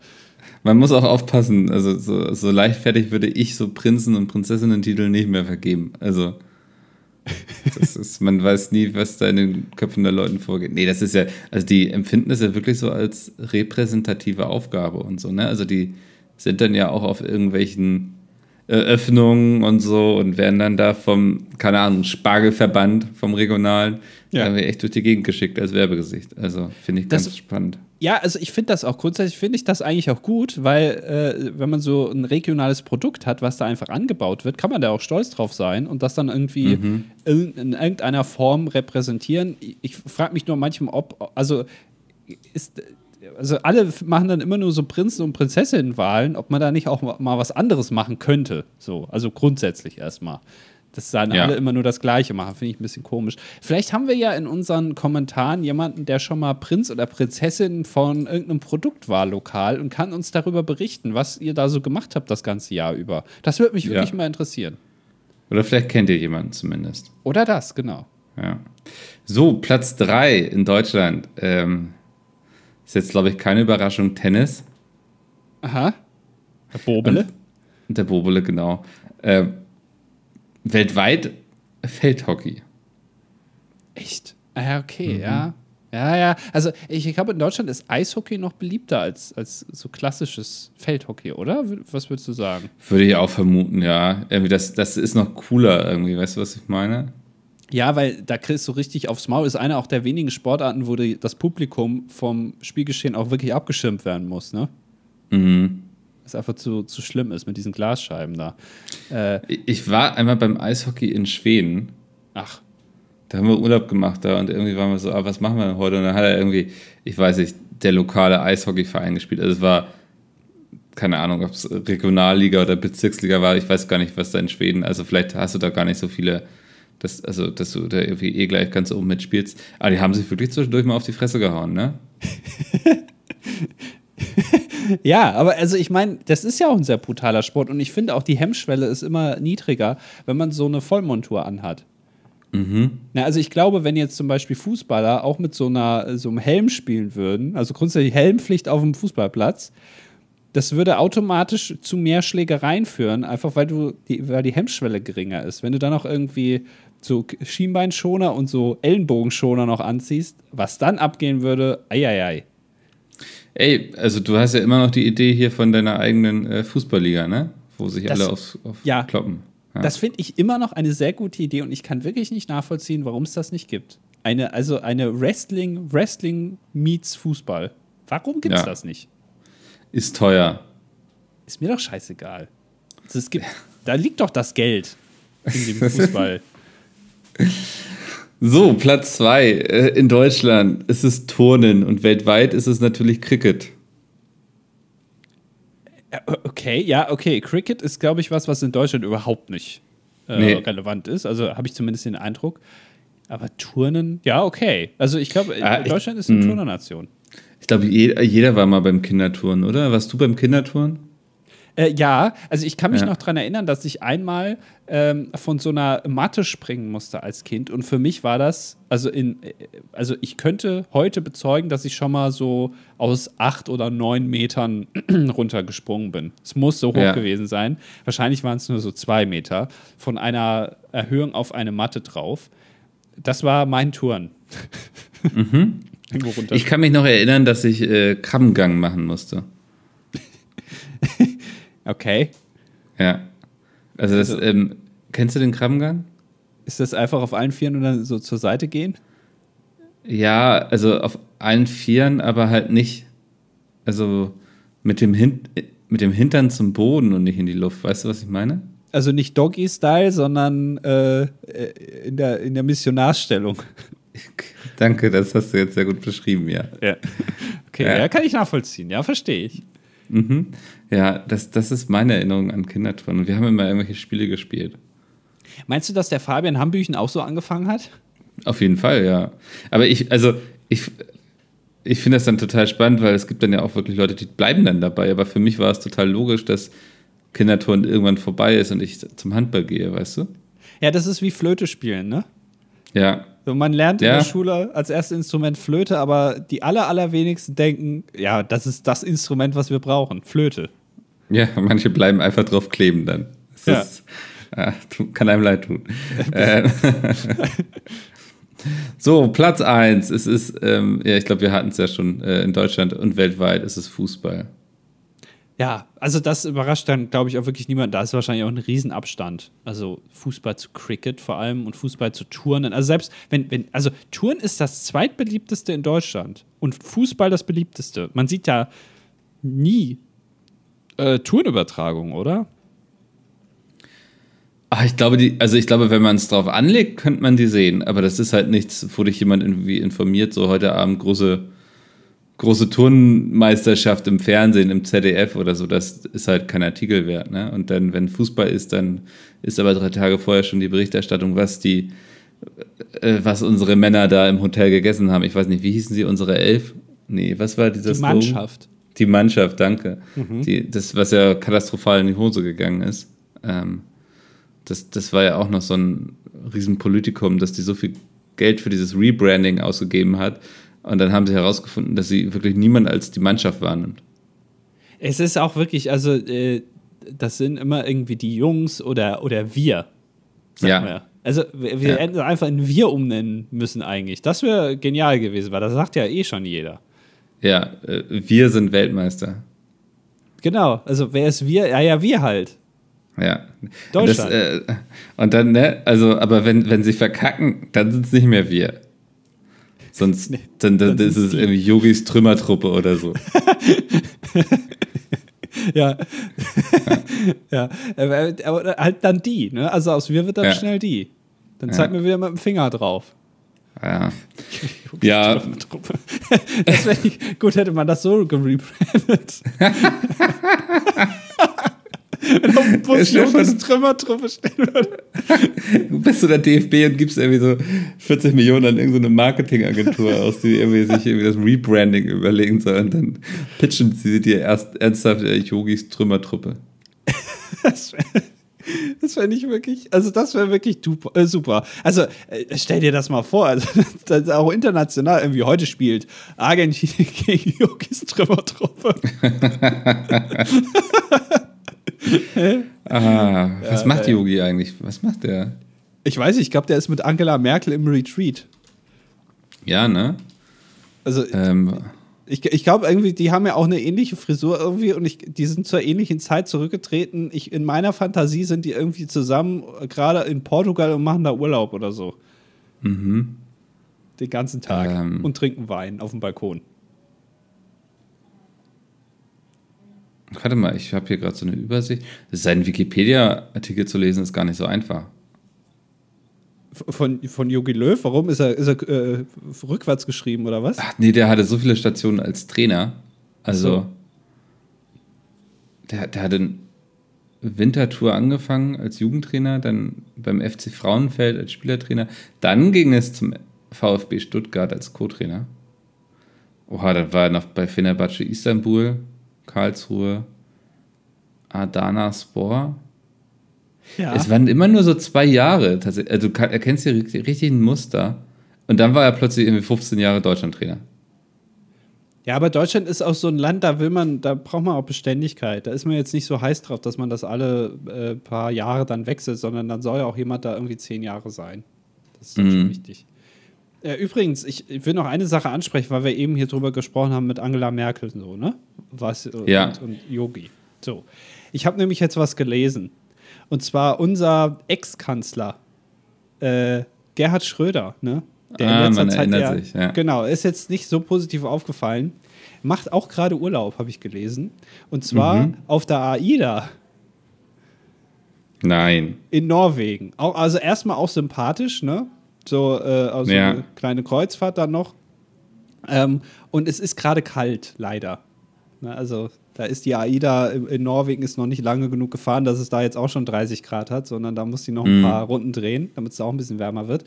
Man muss auch aufpassen. Also, so, so leichtfertig würde ich so Prinzen- und Prinzessinnen-Titel nicht mehr vergeben. Also. Das ist, man weiß nie, was da in den Köpfen der Leuten vorgeht. Nee, das ist ja, also die empfinden das ja wirklich so als repräsentative Aufgabe und so, ne? Also die, sind dann ja auch auf irgendwelchen Eröffnungen und so und werden dann da vom, keine Ahnung, Spargelverband vom Regionalen ja. echt durch die Gegend geschickt als Werbegesicht. Also finde ich das, ganz spannend. Ja, also ich finde das auch grundsätzlich, finde ich das eigentlich auch gut, weil äh, wenn man so ein regionales Produkt hat, was da einfach angebaut wird, kann man da auch stolz drauf sein und das dann irgendwie mhm. in, in, irgendeiner Form repräsentieren. Ich, ich frage mich nur manchmal, ob, also ist also alle machen dann immer nur so Prinzen- und Prinzessinnenwahlen, ob man da nicht auch mal was anderes machen könnte. So, also grundsätzlich erstmal. Dass dann ja. alle immer nur das Gleiche machen, finde ich ein bisschen komisch. Vielleicht haben wir ja in unseren Kommentaren jemanden, der schon mal Prinz oder Prinzessin von irgendeinem Produkt war lokal und kann uns darüber berichten, was ihr da so gemacht habt das ganze Jahr über. Das würde mich wirklich ja. mal interessieren. Oder vielleicht kennt ihr jemanden zumindest. Oder das, genau. Ja. So, Platz 3 in Deutschland. Ähm, ist jetzt, glaube ich, keine Überraschung. Tennis. Aha. Der Bobele. Und der Bobele, genau. Äh, weltweit Feldhockey. Echt? Ah, ja, okay, mhm. ja. Ja, ja. Also ich, ich glaube, in Deutschland ist Eishockey noch beliebter als, als so klassisches Feldhockey, oder? Was würdest du sagen? Würde ich auch vermuten, ja. Irgendwie das, das ist noch cooler irgendwie, weißt du, was ich meine? Ja, weil da kriegst du richtig aufs Maul. Ist eine auch der wenigen Sportarten, wo die, das Publikum vom Spielgeschehen auch wirklich abgeschirmt werden muss, ne? Mhm. Was einfach zu, zu schlimm ist mit diesen Glasscheiben da. Äh, ich war einmal beim Eishockey in Schweden. Ach. Da haben wir Urlaub gemacht da und irgendwie waren wir so, ah, was machen wir denn heute? Und dann hat er irgendwie, ich weiß nicht, der lokale Eishockeyverein gespielt. Also es war, keine Ahnung, ob es Regionalliga oder Bezirksliga war, ich weiß gar nicht, was da in Schweden, also vielleicht hast du da gar nicht so viele, dass, also, dass du da irgendwie eh gleich ganz oben mitspielst. Aber die haben sich wirklich zwischendurch mal auf die Fresse gehauen, ne? ja, aber also ich meine, das ist ja auch ein sehr brutaler Sport und ich finde auch die Hemmschwelle ist immer niedriger, wenn man so eine Vollmontur anhat. Mhm. Na, also ich glaube, wenn jetzt zum Beispiel Fußballer auch mit so, einer, so einem Helm spielen würden, also grundsätzlich Helmpflicht auf dem Fußballplatz, das würde automatisch zu mehr Schlägereien führen, einfach weil du die, weil die Hemmschwelle geringer ist. Wenn du dann auch irgendwie so Schienbeinschoner und so Ellenbogenschoner noch anziehst, was dann abgehen würde, eieiei. Ey, also du hast ja immer noch die Idee hier von deiner eigenen äh, Fußballliga, ne? Wo sich das, alle auf, auf ja, kloppen. Ja. Das finde ich immer noch eine sehr gute Idee und ich kann wirklich nicht nachvollziehen, warum es das nicht gibt. Eine, also eine Wrestling, Wrestling meets Fußball. Warum gibt es ja. das nicht? Ist teuer. Ist mir doch scheißegal. Also es gibt, da liegt doch das Geld in dem Fußball. So, Platz zwei äh, in Deutschland ist es Turnen und weltweit ist es natürlich Cricket. Okay, ja, okay. Cricket ist, glaube ich, was, was in Deutschland überhaupt nicht äh, nee. relevant ist. Also habe ich zumindest den Eindruck. Aber Turnen, ja, okay. Also ich glaube, ah, Deutschland ist eine hm. Turnernation. Ich glaube, jeder war mal beim Kinderturnen, oder? Warst du beim Kinderturnen? Äh, ja, also ich kann mich ja. noch daran erinnern, dass ich einmal ähm, von so einer Matte springen musste als Kind. Und für mich war das, also in, äh, also ich könnte heute bezeugen, dass ich schon mal so aus acht oder neun Metern runtergesprungen bin. Es muss so hoch ja. gewesen sein. Wahrscheinlich waren es nur so zwei Meter von einer Erhöhung auf eine Matte drauf. Das war mein Turn. Mhm. ich kann mich noch erinnern, dass ich äh, Krabbengang machen musste. Okay. Ja. Also, das, also, ähm, kennst du den Krabbengang? Ist das einfach auf allen Vieren und dann so zur Seite gehen? Ja, also auf allen Vieren, aber halt nicht. Also mit dem, Hin mit dem Hintern zum Boden und nicht in die Luft. Weißt du, was ich meine? Also nicht Doggy-Style, sondern äh, in, der, in der Missionarstellung. Danke, das hast du jetzt sehr gut beschrieben, ja. Ja. Okay, ja, ja kann ich nachvollziehen. Ja, verstehe ich. Mhm. Ja, das, das ist meine Erinnerung an Kinderturnen. Wir haben immer irgendwelche Spiele gespielt. Meinst du, dass der Fabian Hambüchen auch so angefangen hat? Auf jeden Fall, ja. Aber ich, also, ich, ich finde das dann total spannend, weil es gibt dann ja auch wirklich Leute, die bleiben dann dabei. Aber für mich war es total logisch, dass Kinderturnen irgendwann vorbei ist und ich zum Handball gehe, weißt du? Ja, das ist wie Flöte spielen, ne? Ja. So, man lernt ja. in der Schule als erstes Instrument Flöte, aber die aller, allerwenigsten denken, ja, das ist das Instrument, was wir brauchen, Flöte. Ja, manche bleiben einfach drauf kleben dann. Das ja. Ist, ah, kann einem leid tun. Ähm. so, Platz 1. Es ist, ähm, ja, ich glaube, wir hatten es ja schon äh, in Deutschland und weltweit, es ist Fußball. Ja, also das überrascht dann, glaube ich, auch wirklich niemand. Da ist wahrscheinlich auch ein Riesenabstand. Also Fußball zu Cricket vor allem und Fußball zu Touren. Also selbst wenn, wenn, also Touren ist das zweitbeliebteste in Deutschland und Fußball das beliebteste. Man sieht ja nie äh, Tourenübertragung, oder? Ach, ich glaube, die, also ich glaube, wenn man es drauf anlegt, könnte man die sehen. Aber das ist halt nichts, wo dich jemand irgendwie informiert, so heute Abend große große Turnmeisterschaft im Fernsehen, im ZDF oder so, das ist halt kein Artikel wert. Ne? Und dann, wenn Fußball ist, dann ist aber drei Tage vorher schon die Berichterstattung, was die, äh, was unsere Männer da im Hotel gegessen haben. Ich weiß nicht, wie hießen sie, unsere Elf? Nee, was war dieser Die Mannschaft. Die Mannschaft, danke. Mhm. Die, das, was ja katastrophal in die Hose gegangen ist. Ähm, das, das war ja auch noch so ein Riesenpolitikum, dass die so viel Geld für dieses Rebranding ausgegeben hat und dann haben sie herausgefunden, dass sie wirklich niemand als die Mannschaft wahrnimmt. Es ist auch wirklich, also äh, das sind immer irgendwie die Jungs oder, oder wir. Ja. Wir. Also wir, wir ja. hätten einfach in wir umnennen müssen eigentlich. Das wäre genial gewesen, weil das sagt ja eh schon jeder. Ja, äh, wir sind Weltmeister. Genau, also wer ist wir? Ja, ja, wir halt. Ja. Deutschland. Das, äh, und dann, ne, also, aber wenn, wenn sie verkacken, dann sind es nicht mehr wir. Sonst nee, dann, dann ist es irgendwie Yogis Trümmertruppe oder so. ja. ja. Aber halt dann die, ne? Also aus wir wird dann ja. schnell die. Dann zeigt mir wieder mit dem Finger drauf. Ja. ja. Wäre gut, hätte man das so gerebrandet. Wenn auf dem Bus Jungs Trümmertruppe stehen würde. Du bist so der DFB und gibst irgendwie so 40 Millionen an irgendeine Marketingagentur aus, die irgendwie sich irgendwie das Rebranding überlegen soll und dann pitchen sie dir erst ernsthaft äh, Yogis Trümmertruppe. das wäre das fände ich wirklich, also das wäre wirklich äh, super. Also äh, stell dir das mal vor, also das auch international irgendwie heute spielt Argentinien gegen Jogis Trümmertruppe. ah, was ja, macht Yogi eigentlich? Was macht der? Ich weiß nicht, ich glaube, der ist mit Angela Merkel im Retreat. Ja, ne? Also ähm, ich, ich glaube irgendwie, die haben ja auch eine ähnliche Frisur irgendwie und ich, die sind zur ähnlichen Zeit zurückgetreten. Ich, in meiner Fantasie sind die irgendwie zusammen, gerade in Portugal und machen da Urlaub oder so. Mhm. Den ganzen Tag. Ähm. Und trinken Wein auf dem Balkon. Warte mal, ich habe hier gerade so eine Übersicht. Seinen Wikipedia-Artikel zu lesen ist gar nicht so einfach. Von, von Jogi Löw? Warum? Ist er, ist er äh, rückwärts geschrieben oder was? Ach nee, der hatte so viele Stationen als Trainer. Also, so. der, der hatte eine Wintertour angefangen als Jugendtrainer, dann beim FC Frauenfeld als Spielertrainer. Dann ging es zum VfB Stuttgart als Co-Trainer. Oha, dann war er noch bei Fenerbahce Istanbul, Karlsruhe, Adana Spor. Ja. Es waren immer nur so zwei Jahre. Also du erkennst hier richtig ein Muster. Und dann war er plötzlich irgendwie 15 Jahre Deutschlandtrainer. Ja, aber Deutschland ist auch so ein Land, da will man, da braucht man auch Beständigkeit. Da ist man jetzt nicht so heiß drauf, dass man das alle äh, paar Jahre dann wechselt, sondern dann soll ja auch jemand da irgendwie zehn Jahre sein. Das ist mhm. schon wichtig. Äh, übrigens, ich, ich, will noch eine Sache ansprechen, weil wir eben hier drüber gesprochen haben mit Angela Merkel so, ne? Was, ja. und, und Yogi. So. Ich habe nämlich jetzt was gelesen. Und zwar unser Ex-Kanzler, äh, Gerhard Schröder, ne? Der ah, in letzter Zeit ja, sich, ja. Genau, ist jetzt nicht so positiv aufgefallen. Macht auch gerade Urlaub, habe ich gelesen. Und zwar mhm. auf der AIDA. Nein. In Norwegen. Auch, also erstmal auch sympathisch, ne? So, äh, also ja. eine kleine Kreuzfahrt dann noch. Ähm, und es ist gerade kalt, leider. Ne, also da ist die AIDA in Norwegen ist noch nicht lange genug gefahren, dass es da jetzt auch schon 30 Grad hat, sondern da muss sie noch ein mhm. paar Runden drehen, damit es auch ein bisschen wärmer wird.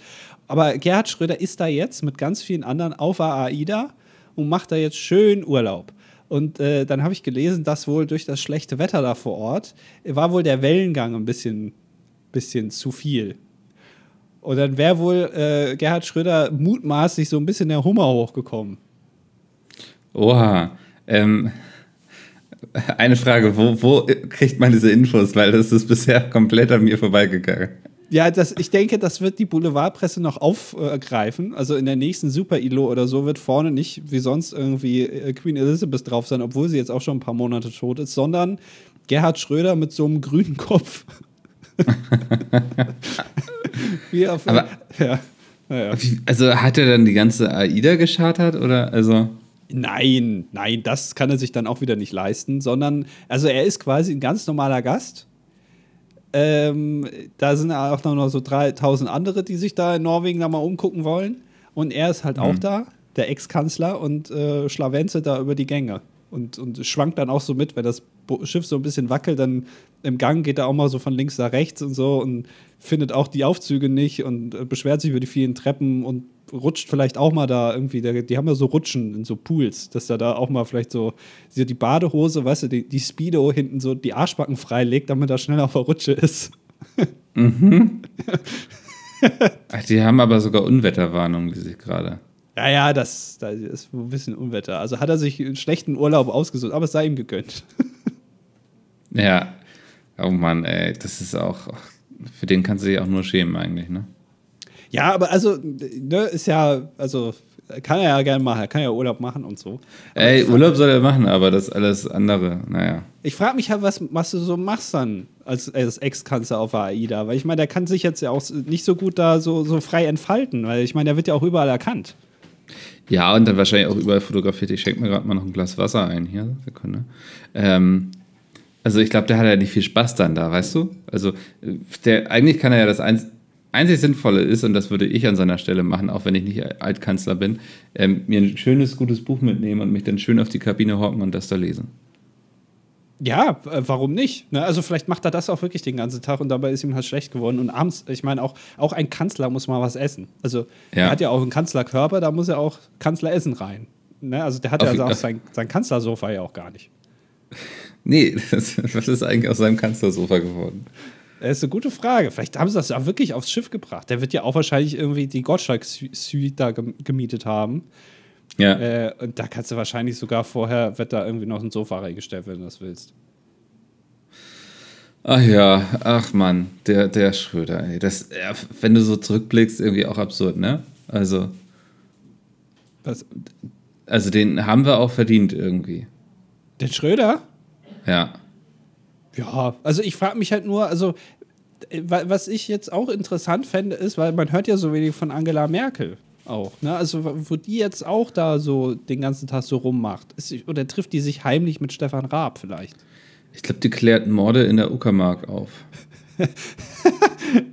Aber Gerhard Schröder ist da jetzt mit ganz vielen anderen auf der AIDA und macht da jetzt schön Urlaub. Und äh, dann habe ich gelesen, dass wohl durch das schlechte Wetter da vor Ort war wohl der Wellengang ein bisschen, bisschen zu viel. Und dann wäre wohl äh, Gerhard Schröder mutmaßlich so ein bisschen der Hummer hochgekommen. Oha. Ähm, eine Frage, wo, wo kriegt man diese Infos? Weil das ist bisher komplett an mir vorbeigegangen. Ja, das, ich denke, das wird die Boulevardpresse noch aufgreifen. Also in der nächsten Super-ILO oder so wird vorne nicht wie sonst irgendwie äh, Queen Elizabeth drauf sein, obwohl sie jetzt auch schon ein paar Monate tot ist, sondern Gerhard Schröder mit so einem grünen Kopf. wie auf, Aber, ja. Ja, Also hat er dann die ganze AIDA geschartert oder also? Nein, nein, das kann er sich dann auch wieder nicht leisten, sondern, also er ist quasi ein ganz normaler Gast. Ähm, da sind auch noch so 3000 andere, die sich da in Norwegen da mal umgucken wollen. Und er ist halt mhm. auch da, der Ex-Kanzler, und äh, schlawenzelt da über die Gänge. Und, und schwankt dann auch so mit, wenn das Schiff so ein bisschen wackelt, dann im Gang geht er auch mal so von links nach rechts und so und findet auch die Aufzüge nicht und äh, beschwert sich über die vielen Treppen und rutscht vielleicht auch mal da irgendwie, die haben ja so Rutschen in so Pools, dass er da auch mal vielleicht so die Badehose, weißt du, die, die Speedo hinten so die Arschbacken freilegt, damit er schnell auf der Rutsche ist. Mhm. die haben aber sogar Unwetterwarnungen, die sich gerade. Ja, ja, das, das ist ein bisschen Unwetter. Also hat er sich einen schlechten Urlaub ausgesucht, aber es sei ihm gegönnt. ja. Oh Mann, ey, das ist auch, für den kannst du dich auch nur schämen eigentlich, ne? Ja, aber also, ne, ist ja, also kann er ja gerne machen, er kann ja Urlaub machen und so. Aber Ey, Urlaub soll er machen, aber das alles andere, naja. Ich frage mich halt, was, was du so machst dann als, als Ex-Kanzler auf AIDA, weil ich meine, der kann sich jetzt ja auch nicht so gut da so, so frei entfalten, weil ich meine, der wird ja auch überall erkannt. Ja, und dann wahrscheinlich auch überall fotografiert. Ich schenke mir gerade mal noch ein Glas Wasser ein hier, Sekunde. Ähm, Also ich glaube, der hat ja nicht viel Spaß dann da, weißt du? Also der, eigentlich kann er ja das eins, einzig Sinnvolle ist, und das würde ich an seiner Stelle machen, auch wenn ich nicht Altkanzler bin, ähm, mir ein schönes, gutes Buch mitnehmen und mich dann schön auf die Kabine hocken und das da lesen. Ja, äh, warum nicht? Ne? Also vielleicht macht er das auch wirklich den ganzen Tag und dabei ist ihm halt schlecht geworden. Und abends, ich meine, auch, auch ein Kanzler muss mal was essen. Also ja. er hat ja auch einen Kanzlerkörper, da muss er auch Kanzleressen rein. Ne? Also der hat ja also auch sein, sein Kanzlersofa ja auch gar nicht. Nee, das, was ist eigentlich aus seinem Kanzlersofa geworden? Das ist eine gute Frage. Vielleicht haben sie das ja wirklich aufs Schiff gebracht. Der wird ja auch wahrscheinlich irgendwie die Gottschalk-Suite da gemietet haben. Ja. Äh, und da kannst du wahrscheinlich sogar vorher, wird da irgendwie noch ein Sofa reingestellt, wenn du das willst. Ach ja, ach Mann, der, der Schröder, ey. Das, ja, wenn du so zurückblickst, irgendwie auch absurd, ne? Also. Was? Also den haben wir auch verdient irgendwie. Den Schröder? Ja. Ja, also ich frage mich halt nur, also äh, was ich jetzt auch interessant fände, ist, weil man hört ja so wenig von Angela Merkel auch. Ne? Also, wo die jetzt auch da so den ganzen Tag so rummacht. Ist, oder trifft die sich heimlich mit Stefan Raab vielleicht? Ich glaube, die klärt Morde in der Uckermark auf.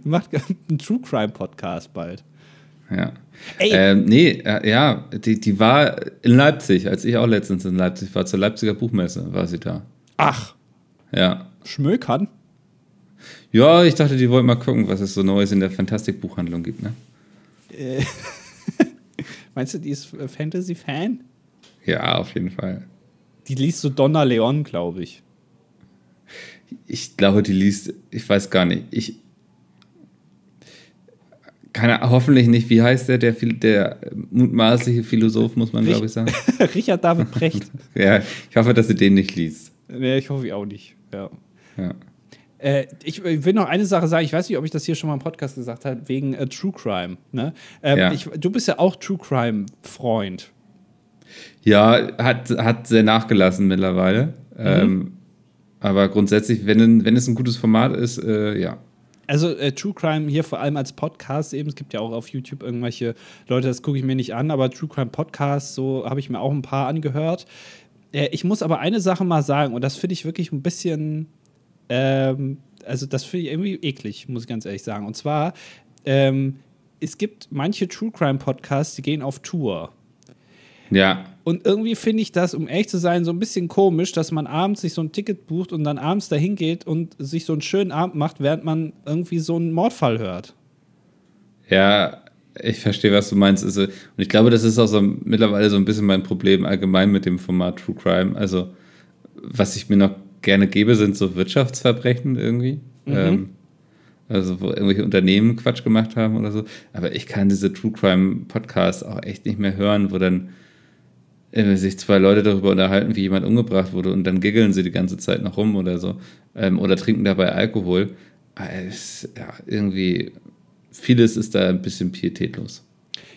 Macht einen True Crime Podcast bald. Ja. Ey. Ähm, nee, äh, ja, die, die war in Leipzig, als ich auch letztens in Leipzig war, zur Leipziger Buchmesse war sie da. Ach. Ja. Schmökern? Ja, ich dachte, die wollten mal gucken, was es so Neues in der Fantastikbuchhandlung gibt, ne? Äh. Meinst du, die ist Fantasy-Fan? Ja, auf jeden Fall. Die liest so Donna Leon, glaube ich. Ich glaube, die liest, ich weiß gar nicht. Ich. Keine, hoffentlich nicht, wie heißt der, der, der mutmaßliche Philosoph, muss man, glaube ich, sagen. Richard David Brecht. ja, ich hoffe, dass sie den nicht liest. Nee, ich hoffe auch nicht. Ja. ja. Äh, ich will noch eine Sache sagen. Ich weiß nicht, ob ich das hier schon mal im Podcast gesagt habe, wegen äh, True Crime. Ne? Ähm, ja. ich, du bist ja auch True Crime-Freund. Ja, hat, hat sehr nachgelassen mittlerweile. Mhm. Ähm, aber grundsätzlich, wenn, wenn es ein gutes Format ist, äh, ja. Also äh, True Crime hier vor allem als Podcast eben. Es gibt ja auch auf YouTube irgendwelche Leute, das gucke ich mir nicht an, aber True Crime Podcast, so habe ich mir auch ein paar angehört. Äh, ich muss aber eine Sache mal sagen, und das finde ich wirklich ein bisschen ähm, also das finde ich irgendwie eklig, muss ich ganz ehrlich sagen. Und zwar, ähm, es gibt manche True Crime Podcasts, die gehen auf Tour. Ja. Und irgendwie finde ich das, um ehrlich zu sein, so ein bisschen komisch, dass man abends sich so ein Ticket bucht und dann abends dahin geht und sich so einen schönen Abend macht, während man irgendwie so einen Mordfall hört. Ja, ich verstehe, was du meinst. Also, und ich glaube, das ist auch so mittlerweile so ein bisschen mein Problem allgemein mit dem Format True Crime. Also, was ich mir noch gerne gebe, sind so Wirtschaftsverbrechen irgendwie. Mhm. Ähm, also wo irgendwelche Unternehmen Quatsch gemacht haben oder so. Aber ich kann diese True Crime Podcasts auch echt nicht mehr hören, wo dann sich zwei Leute darüber unterhalten, wie jemand umgebracht wurde und dann giggeln sie die ganze Zeit noch rum oder so. Ähm, oder trinken dabei Alkohol. Es, ja, irgendwie, vieles ist da ein bisschen pietätlos.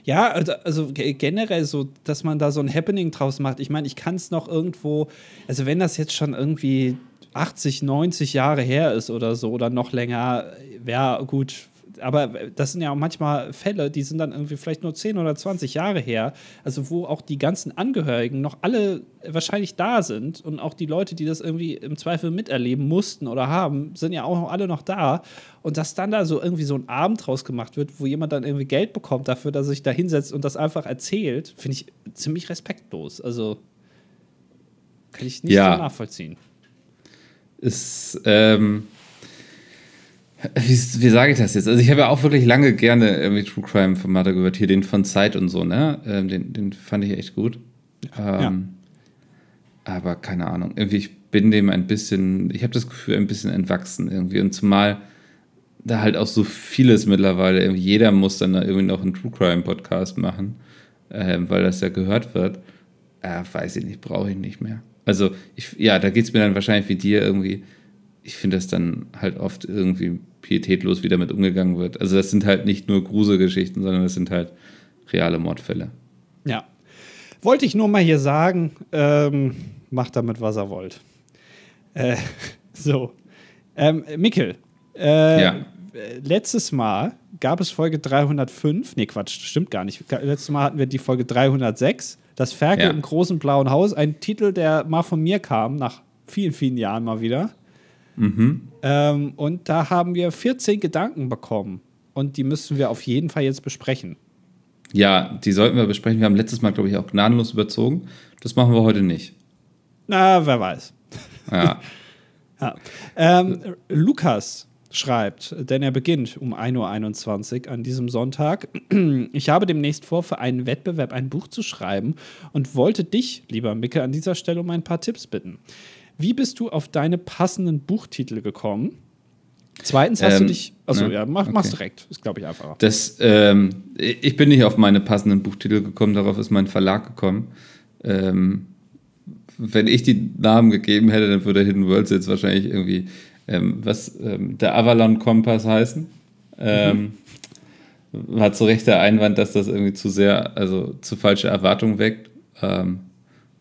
Ja, also, also generell so, dass man da so ein Happening draus macht. Ich meine, ich kann es noch irgendwo, also wenn das jetzt schon irgendwie 80, 90 Jahre her ist oder so oder noch länger, wäre gut, aber das sind ja auch manchmal Fälle, die sind dann irgendwie vielleicht nur 10 oder 20 Jahre her, also wo auch die ganzen Angehörigen noch alle wahrscheinlich da sind und auch die Leute, die das irgendwie im Zweifel miterleben mussten oder haben, sind ja auch alle noch da und dass dann da so irgendwie so ein Abend draus gemacht wird, wo jemand dann irgendwie Geld bekommt dafür, dass er sich da hinsetzt und das einfach erzählt, finde ich ziemlich respektlos. Also kann ich nicht ja. so nachvollziehen. Ist, ähm, wie, wie sage ich das jetzt? Also ich habe ja auch wirklich lange gerne irgendwie True Crime Formate gehört, hier den von Zeit und so, ne? Ähm, den, den fand ich echt gut. Ähm, ja. Aber keine Ahnung, irgendwie ich bin dem ein bisschen, ich habe das Gefühl, ein bisschen entwachsen irgendwie. Und zumal da halt auch so vieles mittlerweile, irgendwie jeder muss dann da irgendwie noch einen True Crime Podcast machen, ähm, weil das ja gehört wird. Äh, weiß ich nicht, brauche ich nicht mehr. Also ich, ja, da geht es mir dann wahrscheinlich wie dir irgendwie ich finde, dass dann halt oft irgendwie pietätlos wie damit umgegangen wird. Also das sind halt nicht nur Gruselgeschichten, sondern das sind halt reale Mordfälle. Ja. Wollte ich nur mal hier sagen, ähm, macht damit, was er wollt. Äh, so. Ähm, Mikkel, äh, ja. letztes Mal gab es Folge 305. Nee, Quatsch, stimmt gar nicht. Letztes Mal hatten wir die Folge 306. Das Ferkel ja. im großen blauen Haus. Ein Titel, der mal von mir kam, nach vielen, vielen Jahren mal wieder. Mhm. Ähm, und da haben wir 14 Gedanken bekommen. Und die müssen wir auf jeden Fall jetzt besprechen. Ja, die sollten wir besprechen. Wir haben letztes Mal, glaube ich, auch gnadenlos überzogen. Das machen wir heute nicht. Na, wer weiß. Ja. ja. Ähm, Lukas schreibt, denn er beginnt um 1.21 Uhr an diesem Sonntag. Ich habe demnächst vor, für einen Wettbewerb ein Buch zu schreiben und wollte dich, lieber Micke, an dieser Stelle um ein paar Tipps bitten. Wie bist du auf deine passenden Buchtitel gekommen? Zweitens hast ähm, du dich. Achso, ne? ja, mach, okay. mach's direkt. Ist, glaube ich, einfacher. Das, ähm, ich bin nicht auf meine passenden Buchtitel gekommen, darauf ist mein Verlag gekommen. Ähm, wenn ich die Namen gegeben hätte, dann würde Hidden Worlds jetzt wahrscheinlich irgendwie ähm, was ähm, der Avalon Kompass heißen. Ähm, mhm. Hat zu Recht der Einwand, dass das irgendwie zu sehr, also zu falsche Erwartungen weckt, weil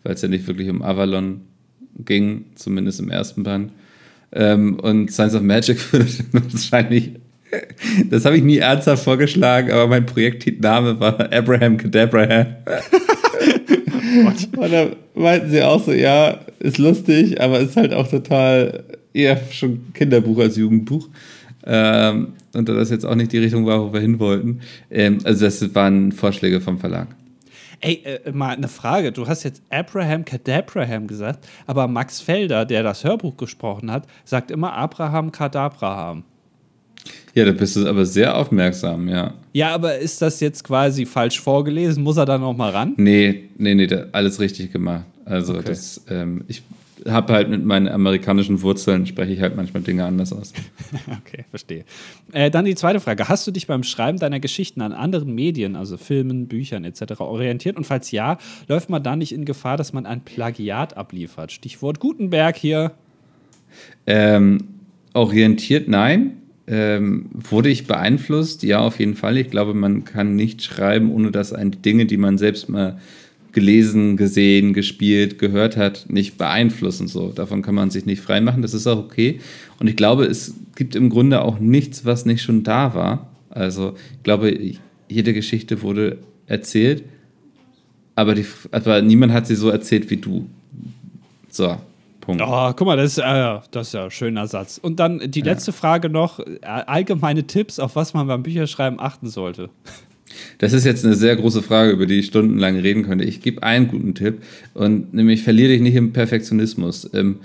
es ja nicht wirklich um Avalon ging, zumindest im ersten Band. Ähm, und Science of Magic würde wahrscheinlich, das habe ich nie ernsthaft vorgeschlagen, aber mein Projektname war Abraham Cadabraham. und da meinten sie auch so, ja, ist lustig, aber ist halt auch total eher schon Kinderbuch als Jugendbuch. Ähm, und da das jetzt auch nicht die Richtung war, wo wir hin wollten. Ähm, also das waren Vorschläge vom Verlag. Ey, äh, mal eine Frage. Du hast jetzt Abraham Kadabraham gesagt, aber Max Felder, der das Hörbuch gesprochen hat, sagt immer Abraham Kadabraham. Ja, da bist du aber sehr aufmerksam, ja. Ja, aber ist das jetzt quasi falsch vorgelesen? Muss er da noch mal ran? Nee, nee, nee, alles richtig gemacht. Also okay. das, ähm, ich habe halt mit meinen amerikanischen Wurzeln, spreche ich halt manchmal Dinge anders aus. okay, verstehe. Äh, dann die zweite Frage. Hast du dich beim Schreiben deiner Geschichten an anderen Medien, also Filmen, Büchern etc. orientiert? Und falls ja, läuft man da nicht in Gefahr, dass man ein Plagiat abliefert? Stichwort Gutenberg hier. Ähm, orientiert nein. Ähm, wurde ich beeinflusst? Ja, auf jeden Fall. Ich glaube, man kann nicht schreiben, ohne dass ein Dinge, die man selbst mal gelesen, gesehen, gespielt, gehört hat, nicht beeinflussen. So. Davon kann man sich nicht freimachen, das ist auch okay. Und ich glaube, es gibt im Grunde auch nichts, was nicht schon da war. Also ich glaube, jede Geschichte wurde erzählt, aber, die, aber niemand hat sie so erzählt wie du. So, Punkt. Oh, guck mal, das ist, äh, das ist ja ein schöner Satz. Und dann die letzte ja. Frage noch: äh, allgemeine Tipps, auf was man beim Bücherschreiben achten sollte. Das ist jetzt eine sehr große Frage, über die ich stundenlang reden könnte. Ich gebe einen guten Tipp und nämlich verliere dich nicht im Perfektionismus. Ähm,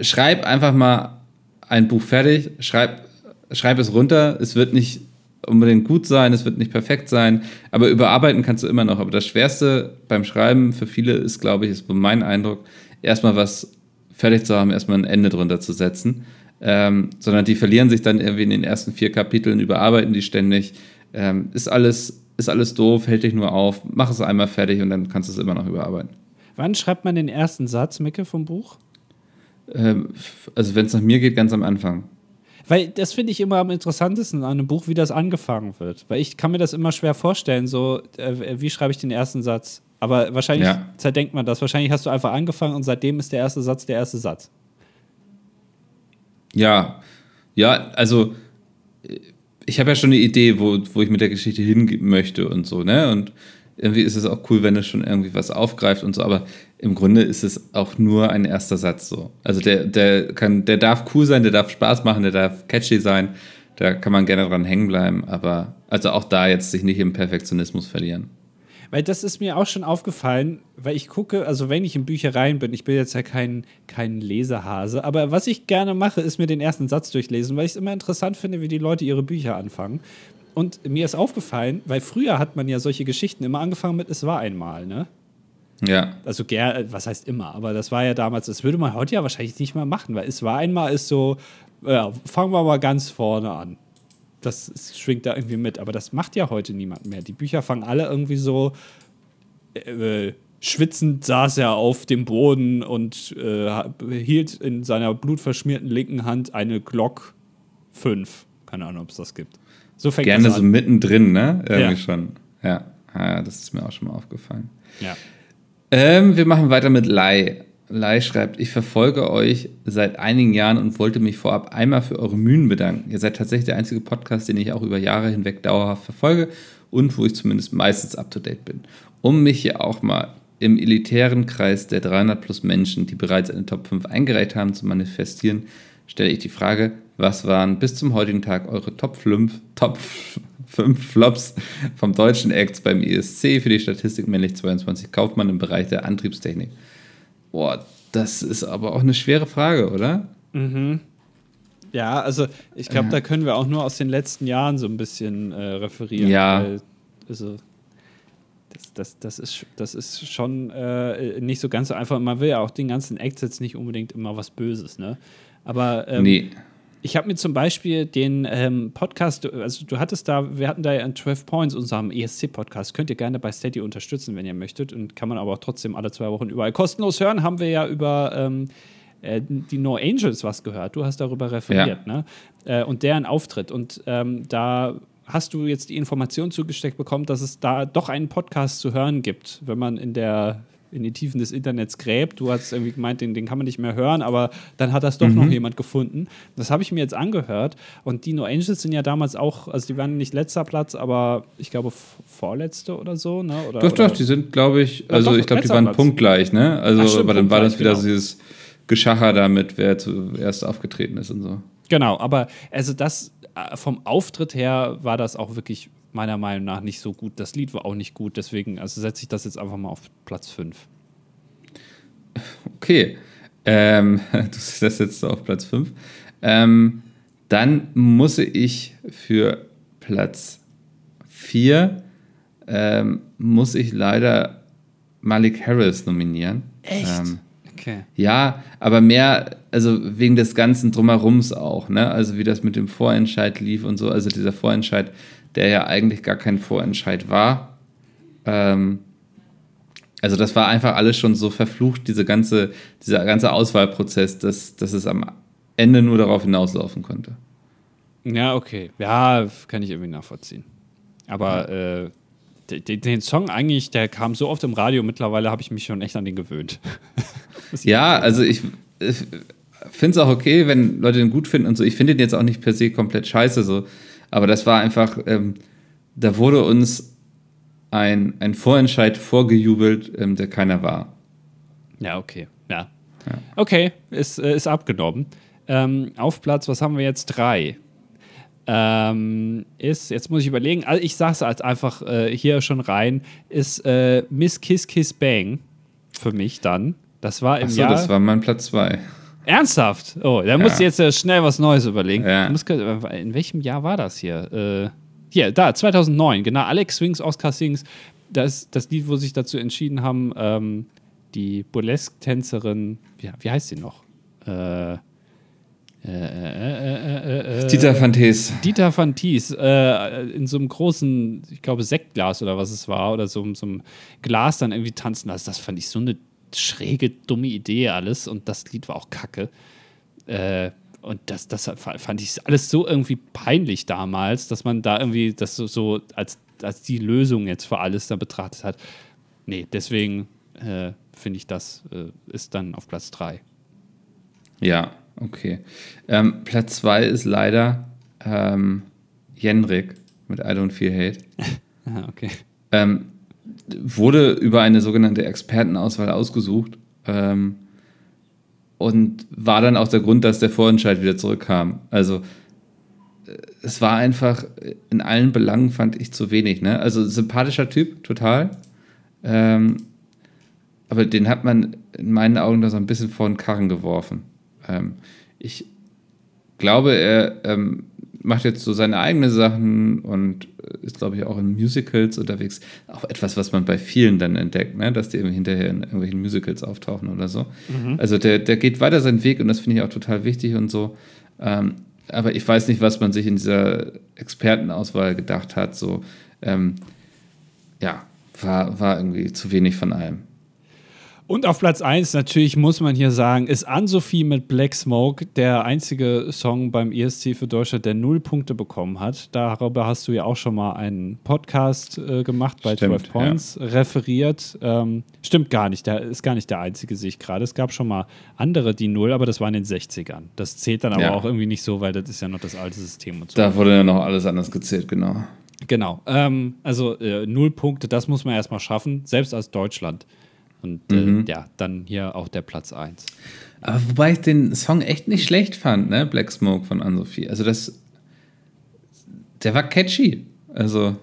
schreib einfach mal ein Buch fertig, schreib, schreib es runter. Es wird nicht unbedingt gut sein, es wird nicht perfekt sein, aber überarbeiten kannst du immer noch. Aber das Schwerste beim Schreiben für viele ist, glaube ich, ist mein Eindruck, erstmal was fertig zu haben, erstmal ein Ende drunter zu setzen. Ähm, sondern die verlieren sich dann irgendwie in den ersten vier Kapiteln, überarbeiten die ständig ähm, ist, alles, ist alles doof, hält dich nur auf, mach es einmal fertig und dann kannst du es immer noch überarbeiten. Wann schreibt man den ersten Satz, Micke, vom Buch? Ähm, also, wenn es nach mir geht, ganz am Anfang. Weil das finde ich immer am interessantesten an einem Buch, wie das angefangen wird. Weil ich kann mir das immer schwer vorstellen, so, äh, wie schreibe ich den ersten Satz? Aber wahrscheinlich ja. zerdenkt man das. Wahrscheinlich hast du einfach angefangen und seitdem ist der erste Satz der erste Satz. Ja, ja, also ich habe ja schon eine Idee, wo, wo ich mit der Geschichte hin möchte und so, ne? Und irgendwie ist es auch cool, wenn es schon irgendwie was aufgreift und so, aber im Grunde ist es auch nur ein erster Satz so. Also der, der kann, der darf cool sein, der darf Spaß machen, der darf catchy sein, da kann man gerne dran hängen bleiben, aber also auch da jetzt sich nicht im Perfektionismus verlieren. Weil das ist mir auch schon aufgefallen, weil ich gucke, also wenn ich in Büchereien bin, ich bin jetzt ja kein, kein Leserhase, aber was ich gerne mache, ist mir den ersten Satz durchlesen, weil ich es immer interessant finde, wie die Leute ihre Bücher anfangen. Und mir ist aufgefallen, weil früher hat man ja solche Geschichten immer angefangen mit Es war einmal, ne? Ja. Also, was heißt immer, aber das war ja damals, das würde man heute ja wahrscheinlich nicht mehr machen, weil es war einmal ist so, ja, fangen wir mal ganz vorne an das schwingt da irgendwie mit. Aber das macht ja heute niemand mehr. Die Bücher fangen alle irgendwie so. Äh, schwitzend saß er auf dem Boden und äh, hielt in seiner blutverschmierten linken Hand eine Glock 5. Keine Ahnung, ob es das gibt. So fängt Gerne so mittendrin, ne? Irgendwie ja. schon. Ja. ja, das ist mir auch schon mal aufgefallen. Ja. Ähm, wir machen weiter mit Lai. Lai schreibt, ich verfolge euch seit einigen Jahren und wollte mich vorab einmal für eure Mühen bedanken. Ihr seid tatsächlich der einzige Podcast, den ich auch über Jahre hinweg dauerhaft verfolge und wo ich zumindest meistens up-to-date bin. Um mich hier auch mal im elitären Kreis der 300 plus Menschen, die bereits eine Top 5 eingereicht haben, zu manifestieren, stelle ich die Frage, was waren bis zum heutigen Tag eure Top 5, Top 5 Flops vom deutschen Acts beim ESC für die Statistik männlich 22 Kaufmann im Bereich der Antriebstechnik? Boah, das ist aber auch eine schwere Frage, oder? Mhm. Ja, also ich glaube, da können wir auch nur aus den letzten Jahren so ein bisschen äh, referieren. Ja. Weil, also das, das, das, ist, das ist schon äh, nicht so ganz so einfach. Man will ja auch den ganzen Acts jetzt nicht unbedingt immer was Böses, ne? Aber ähm, nee. Ich habe mir zum Beispiel den ähm, Podcast, also du hattest da, wir hatten da ja in 12 Points, unserem ESC-Podcast, könnt ihr gerne bei Steady unterstützen, wenn ihr möchtet und kann man aber auch trotzdem alle zwei Wochen überall kostenlos hören, haben wir ja über ähm, äh, die No Angels was gehört. Du hast darüber referiert, ja. ne? Äh, und deren Auftritt. Und ähm, da hast du jetzt die Information zugesteckt bekommen, dass es da doch einen Podcast zu hören gibt, wenn man in der in die Tiefen des Internets gräbt. Du hast irgendwie gemeint, den, den kann man nicht mehr hören, aber dann hat das doch mhm. noch jemand gefunden. Das habe ich mir jetzt angehört. Und die No Angels sind ja damals auch, also die waren nicht letzter Platz, aber ich glaube vorletzte oder so. Ne? Oder, doch, oder doch, die sind, glaube ich, also doch, ich glaube, die waren Platz. punktgleich, ne? Also, stimmt, aber dann war das wieder genau. dieses Geschacher damit, wer zuerst aufgetreten ist und so. Genau, aber also das äh, vom Auftritt her war das auch wirklich meiner Meinung nach nicht so gut. Das Lied war auch nicht gut, deswegen also setze ich das jetzt einfach mal auf Platz 5. Okay. Ähm, du setzt jetzt auf Platz 5. Ähm, dann muss ich für Platz 4 ähm, muss ich leider Malik Harris nominieren. Echt? Ähm, okay. Ja, aber mehr, also wegen des ganzen Drumherums auch, ne? Also wie das mit dem Vorentscheid lief und so. Also dieser Vorentscheid der ja eigentlich gar kein Vorentscheid war. Ähm, also das war einfach alles schon so verflucht, diese ganze, dieser ganze Auswahlprozess, dass, dass es am Ende nur darauf hinauslaufen konnte. Ja, okay. Ja, kann ich irgendwie nachvollziehen. Aber äh, den, den, Song eigentlich, der kam so oft im Radio, mittlerweile habe ich mich schon echt an den gewöhnt. ja, also ich, ich finde es auch okay, wenn Leute den gut finden und so. Ich finde den jetzt auch nicht per se komplett scheiße. So. Aber das war einfach, ähm, da wurde uns ein, ein Vorentscheid vorgejubelt, ähm, der keiner war. Ja, okay. Ja. ja. Okay, ist, äh, ist abgenommen. Ähm, auf Platz, was haben wir jetzt? Drei. Ähm, ist, jetzt muss ich überlegen, also ich sag's als einfach äh, hier schon rein, ist äh, Miss Kiss Kiss Bang für mich dann. Das war im Achso, Jahr. das war mein Platz zwei. Ernsthaft? Oh, da musst du jetzt äh, schnell was Neues überlegen. Musst, in welchem Jahr war das hier? Äh, hier, da, 2009, genau. Alex Swings, Oscar Sings. Das das Lied, wo sich dazu entschieden haben, ähm, die Burlesque-Tänzerin, wie, wie heißt sie noch? Äh, äh, äh, Dieter Van Thies. Dieter Van Thies, in so einem großen, ich glaube, Sektglas oder was es war, oder so, so einem Glas dann irgendwie tanzen lassen. Das fand ich so eine schräge, dumme Idee alles und das Lied war auch kacke. Äh, und das, das fand ich alles so irgendwie peinlich damals, dass man da irgendwie das so, so als, als die Lösung jetzt für alles da betrachtet hat. Nee, deswegen äh, finde ich, das äh, ist dann auf Platz 3. Ja, okay. Ähm, Platz 2 ist leider ähm, Jenrik mit I Don't Feel Hate. ah, okay. Ähm, wurde über eine sogenannte Expertenauswahl ausgesucht ähm, und war dann auch der Grund, dass der Vorentscheid wieder zurückkam. Also äh, es war einfach in allen Belangen fand ich zu wenig. Ne? Also sympathischer Typ, total. Ähm, aber den hat man in meinen Augen da so ein bisschen vor den Karren geworfen. Ähm, ich glaube, er ähm, macht jetzt so seine eigenen Sachen und äh, ist, glaube ich, auch in Musicals unterwegs. Auch etwas, was man bei vielen dann entdeckt, ne? dass die irgendwie hinterher in irgendwelchen Musicals auftauchen oder so. Mhm. Also der, der geht weiter seinen Weg und das finde ich auch total wichtig und so. Ähm, aber ich weiß nicht, was man sich in dieser Expertenauswahl gedacht hat. So, ähm, ja, war, war irgendwie zu wenig von allem. Und auf Platz 1 natürlich muss man hier sagen, ist Ann-Sophie mit Black Smoke der einzige Song beim ESC für Deutschland, der null Punkte bekommen hat. Darüber hast du ja auch schon mal einen Podcast äh, gemacht bei stimmt, 12 Points, ja. referiert. Ähm, stimmt gar nicht, der ist gar nicht der einzige, sehe ich gerade. Es gab schon mal andere, die null, aber das war in den 60ern. Das zählt dann aber ja. auch irgendwie nicht so, weil das ist ja noch das alte System und so. Da wurde ja noch alles anders gezählt, genau. Genau. Ähm, also äh, null Punkte, das muss man erstmal schaffen, selbst als Deutschland. Und äh, mhm. ja, dann hier auch der Platz 1. Aber wobei ich den Song echt nicht schlecht fand, ne? Black Smoke von Anne-Sophie. Also das, der war catchy. Also.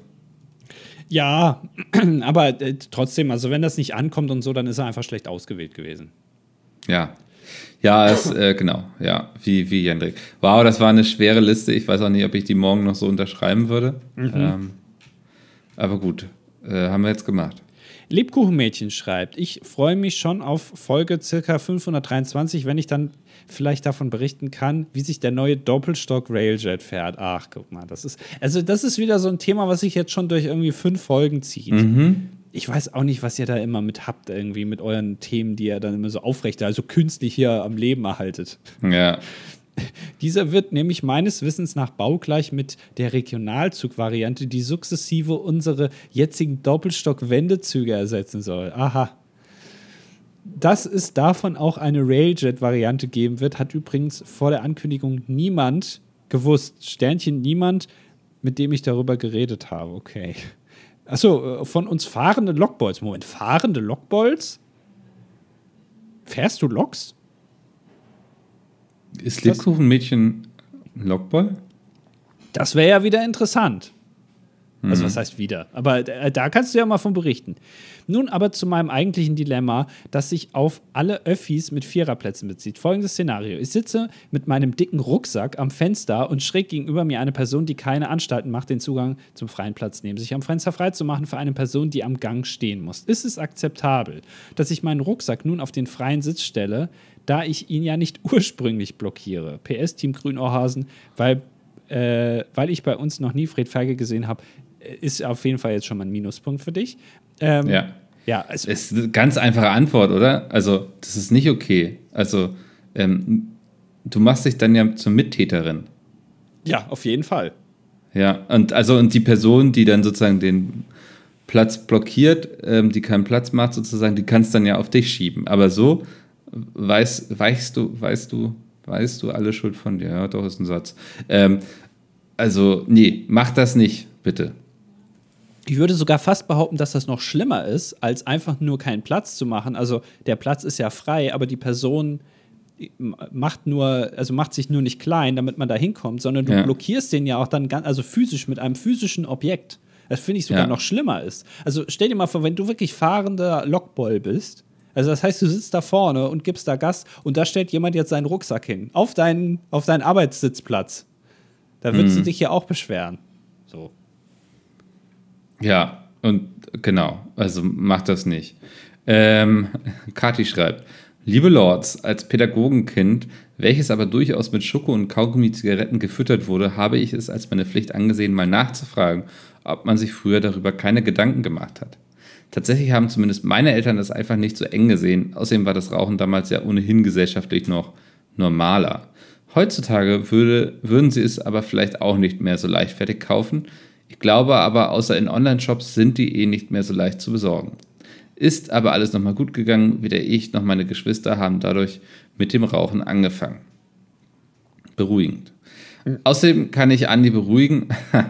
Ja, aber äh, trotzdem, also wenn das nicht ankommt und so, dann ist er einfach schlecht ausgewählt gewesen. Ja. Ja, es, äh, genau, ja, wie, wie Jendrik. Wow, das war eine schwere Liste. Ich weiß auch nicht, ob ich die morgen noch so unterschreiben würde. Mhm. Ähm, aber gut, äh, haben wir jetzt gemacht. Lebkuchenmädchen schreibt, ich freue mich schon auf Folge circa 523, wenn ich dann vielleicht davon berichten kann, wie sich der neue Doppelstock Railjet fährt. Ach, guck mal, das ist, also das ist wieder so ein Thema, was sich jetzt schon durch irgendwie fünf Folgen zieht. Mhm. Ich weiß auch nicht, was ihr da immer mit habt, irgendwie mit euren Themen, die ihr dann immer so aufrecht, also künstlich hier am Leben erhaltet. Ja. Dieser wird nämlich meines Wissens nach baugleich mit der Regionalzugvariante, die sukzessive unsere jetzigen Doppelstock-Wendezüge ersetzen soll. Aha. Dass es davon auch eine Railjet-Variante geben wird, hat übrigens vor der Ankündigung niemand gewusst. Sternchen niemand, mit dem ich darüber geredet habe. Okay. Achso, äh, von uns fahrende Lokbolz. Moment, fahrende Lokbolz? Fährst du Loks? Ist Lebkuchenmädchen ein Lokball? Das wäre ja wieder interessant. Also, was mhm. heißt wieder? Aber äh, da kannst du ja mal von berichten. Nun aber zu meinem eigentlichen Dilemma, das sich auf alle Öffis mit Viererplätzen bezieht. Folgendes Szenario: Ich sitze mit meinem dicken Rucksack am Fenster und schräg gegenüber mir eine Person, die keine Anstalten macht, den Zugang zum freien Platz neben sich am Fenster freizumachen für eine Person, die am Gang stehen muss. Ist es akzeptabel, dass ich meinen Rucksack nun auf den freien Sitz stelle, da ich ihn ja nicht ursprünglich blockiere? PS Team Grünohrhasen, weil äh, weil ich bei uns noch nie Fred Feige gesehen habe, ist auf jeden Fall jetzt schon mal ein Minuspunkt für dich. Ähm, ja. Ja, also das ist eine ganz einfache Antwort, oder? Also, das ist nicht okay. Also, ähm, du machst dich dann ja zur Mittäterin. Ja, auf jeden Fall. Ja, und also und die Person, die dann sozusagen den Platz blockiert, ähm, die keinen Platz macht, sozusagen, die kannst dann ja auf dich schieben. Aber so weißt, weißt du, weißt du, weißt du alle Schuld von dir. Ja, doch, ist ein Satz. Ähm, also, nee, mach das nicht, bitte. Ich würde sogar fast behaupten, dass das noch schlimmer ist, als einfach nur keinen Platz zu machen. Also der Platz ist ja frei, aber die Person macht nur, also macht sich nur nicht klein, damit man da hinkommt, sondern du ja. blockierst den ja auch dann ganz, also physisch mit einem physischen Objekt. Das finde ich sogar ja. noch schlimmer ist. Also stell dir mal vor, wenn du wirklich fahrender Lockboll bist, also das heißt, du sitzt da vorne und gibst da Gas und da stellt jemand jetzt seinen Rucksack hin, auf deinen, auf deinen Arbeitssitzplatz. Da würdest mhm. du dich ja auch beschweren. So. Ja, und genau, also macht das nicht. Ähm, Kati schreibt, liebe Lords, als Pädagogenkind, welches aber durchaus mit Schoko und Kaugummi-Zigaretten gefüttert wurde, habe ich es als meine Pflicht angesehen, mal nachzufragen, ob man sich früher darüber keine Gedanken gemacht hat. Tatsächlich haben zumindest meine Eltern das einfach nicht so eng gesehen. Außerdem war das Rauchen damals ja ohnehin gesellschaftlich noch normaler. Heutzutage würde, würden sie es aber vielleicht auch nicht mehr so leichtfertig kaufen, ich glaube aber, außer in Online-Shops sind die eh nicht mehr so leicht zu besorgen. Ist aber alles nochmal gut gegangen. Weder ich noch meine Geschwister haben dadurch mit dem Rauchen angefangen. Beruhigend. Außerdem kann ich Andi beruhigen.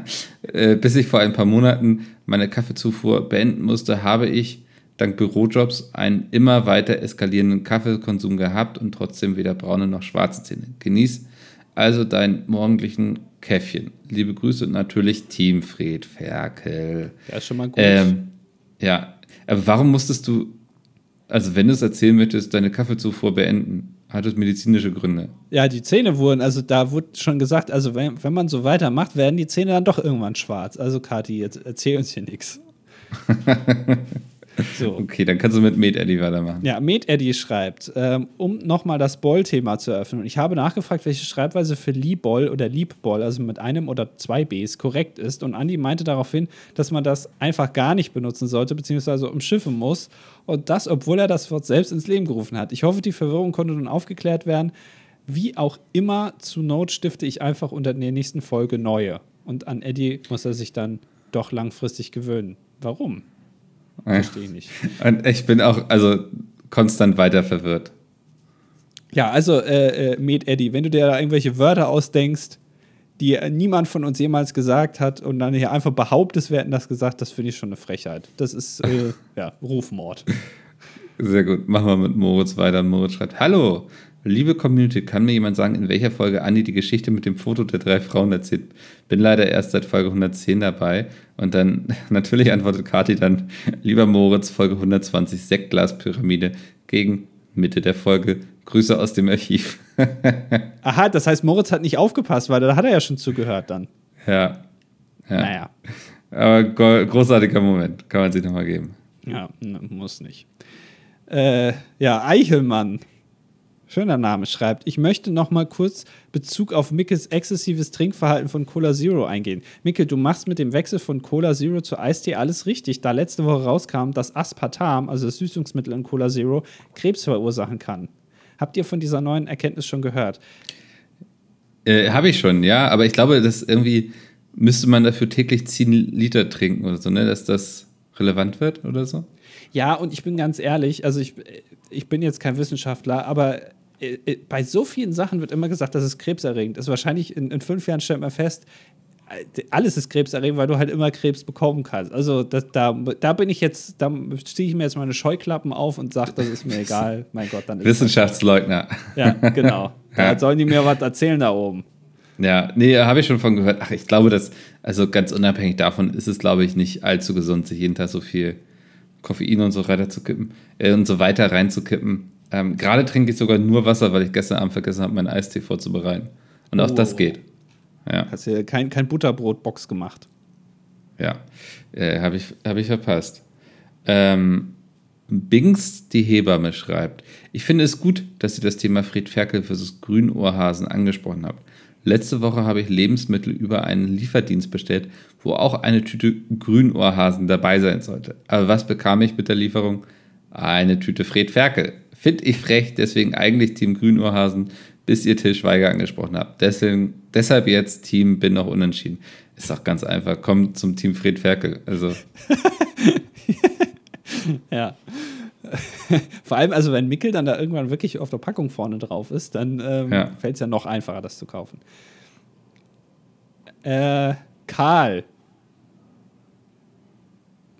Äh, bis ich vor ein paar Monaten meine Kaffeezufuhr beenden musste, habe ich dank Bürojobs einen immer weiter eskalierenden Kaffeekonsum gehabt und trotzdem weder braune noch schwarze Zähne. Genieß also deinen morgendlichen Käffchen. Liebe Grüße und natürlich Team Fred Ferkel. Ja, ist schon mal gut. Ähm, ja, aber warum musstest du, also wenn du es erzählen möchtest, deine Kaffeezufuhr beenden? Hat es medizinische Gründe? Ja, die Zähne wurden, also da wurde schon gesagt, also wenn, wenn man so weitermacht, werden die Zähne dann doch irgendwann schwarz. Also Kathi, jetzt erzähl uns hier nichts. So. Okay, dann kannst du mit Med Eddy weitermachen. Ja, Med Eddy schreibt, ähm, um nochmal das Boll-Thema zu eröffnen. Ich habe nachgefragt, welche Schreibweise für Lieboll oder Liebboll, also mit einem oder zwei Bs, korrekt ist. Und Andi meinte daraufhin, dass man das einfach gar nicht benutzen sollte, beziehungsweise umschiffen muss. Und das, obwohl er das Wort selbst ins Leben gerufen hat. Ich hoffe, die Verwirrung konnte nun aufgeklärt werden. Wie auch immer, zu Not stifte ich einfach unter der nächsten Folge neue. Und an Eddie muss er sich dann doch langfristig gewöhnen. Warum? Verstehe ich nicht. Und ich bin auch, also konstant weiter verwirrt. Ja, also, äh, äh, Med Eddie, wenn du dir da irgendwelche Wörter ausdenkst, die niemand von uns jemals gesagt hat und dann hier einfach behauptest, wir hätten das gesagt, das finde ich schon eine Frechheit. Das ist, äh, ja, Rufmord. Sehr gut. Machen wir mit Moritz weiter. Moritz schreibt: Hallo, liebe Community, kann mir jemand sagen, in welcher Folge Andi die Geschichte mit dem Foto der drei Frauen erzählt? Bin leider erst seit Folge 110 dabei. Und dann natürlich antwortet Kati dann: Lieber Moritz, Folge 120, Sektglaspyramide gegen Mitte der Folge. Grüße aus dem Archiv. Aha, das heißt, Moritz hat nicht aufgepasst, weil da hat er ja schon zugehört dann. Ja. ja. Naja. Aber großartiger Moment, kann man sich nochmal geben. Ja, muss nicht. Äh, ja, Eichelmann. Schöner Name schreibt. Ich möchte noch mal kurz Bezug auf Mickels exzessives Trinkverhalten von Cola Zero eingehen. Mickel, du machst mit dem Wechsel von Cola Zero zu Eistee alles richtig, da letzte Woche rauskam, dass Aspartam, also das Süßungsmittel in Cola Zero, Krebs verursachen kann. Habt ihr von dieser neuen Erkenntnis schon gehört? Äh, Habe ich schon, ja, aber ich glaube, dass irgendwie müsste man dafür täglich 10 Liter trinken oder so, ne, dass das relevant wird oder so. Ja, und ich bin ganz ehrlich, also ich, ich bin jetzt kein Wissenschaftler, aber äh, äh, bei so vielen Sachen wird immer gesagt, dass es krebserregend ist. Wahrscheinlich in, in fünf Jahren stellt man fest, äh, alles ist krebserregend, weil du halt immer Krebs bekommen kannst. Also das, da, da bin ich jetzt, da ziehe ich mir jetzt meine Scheuklappen auf und sage, das ist mir egal. Mein Gott, dann ist Wissenschaftsleugner. Ja, genau. Da ja. sollen die mir was erzählen da oben. Ja, nee, habe ich schon von gehört. Ach, ich glaube, dass, also ganz unabhängig davon ist es, glaube ich, nicht allzu gesund, sich jeden Tag so viel Koffein und so weiter zu kippen äh, und so weiter reinzukippen. Ähm, Gerade trinke ich sogar nur Wasser, weil ich gestern Abend vergessen habe, meinen Eistee vorzubereiten. Und auch oh. das geht. Ja. Hast du kein, kein Butterbrotbox gemacht? Ja, äh, habe ich, hab ich verpasst. Ähm, Bings, die Hebamme, schreibt: Ich finde es gut, dass ihr das Thema Fried Ferkel versus Grünohrhasen angesprochen habt. Letzte Woche habe ich Lebensmittel über einen Lieferdienst bestellt, wo auch eine Tüte Grünohrhasen dabei sein sollte. Aber was bekam ich mit der Lieferung? Eine Tüte Fred Ferkel. Finde ich frech, deswegen eigentlich Team Grünohrhasen, bis ihr Till Schweiger angesprochen habt. Deswegen, deshalb jetzt Team bin noch unentschieden. Ist doch ganz einfach. Kommt zum Team Fred Ferkel. Also. ja. Vor allem, also wenn Mickel dann da irgendwann wirklich auf der Packung vorne drauf ist, dann ähm, ja. fällt es ja noch einfacher, das zu kaufen. Äh, Karl.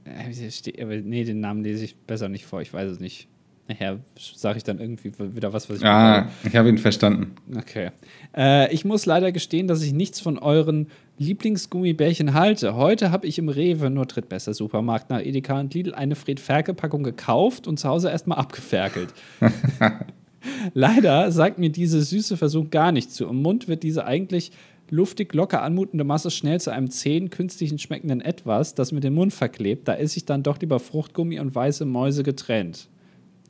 Äh, nee, den Namen lese ich besser nicht vor, ich weiß es nicht. Nachher sage ich dann irgendwie wieder was, was ich. Ah, brauche. ich habe ihn verstanden. Okay. Äh, ich muss leider gestehen, dass ich nichts von euren Lieblingsgummibärchen halte. Heute habe ich im Rewe, nur drittbester Supermarkt nach Edeka und Lidl, eine Fred Ferkel-Packung gekauft und zu Hause erstmal abgeferkelt. leider sagt mir diese süße Versuch gar nicht zu. Im Mund wird diese eigentlich luftig, locker anmutende Masse schnell zu einem zähen, künstlichen schmeckenden Etwas, das mit dem Mund verklebt. Da esse ich dann doch lieber Fruchtgummi und weiße Mäuse getrennt.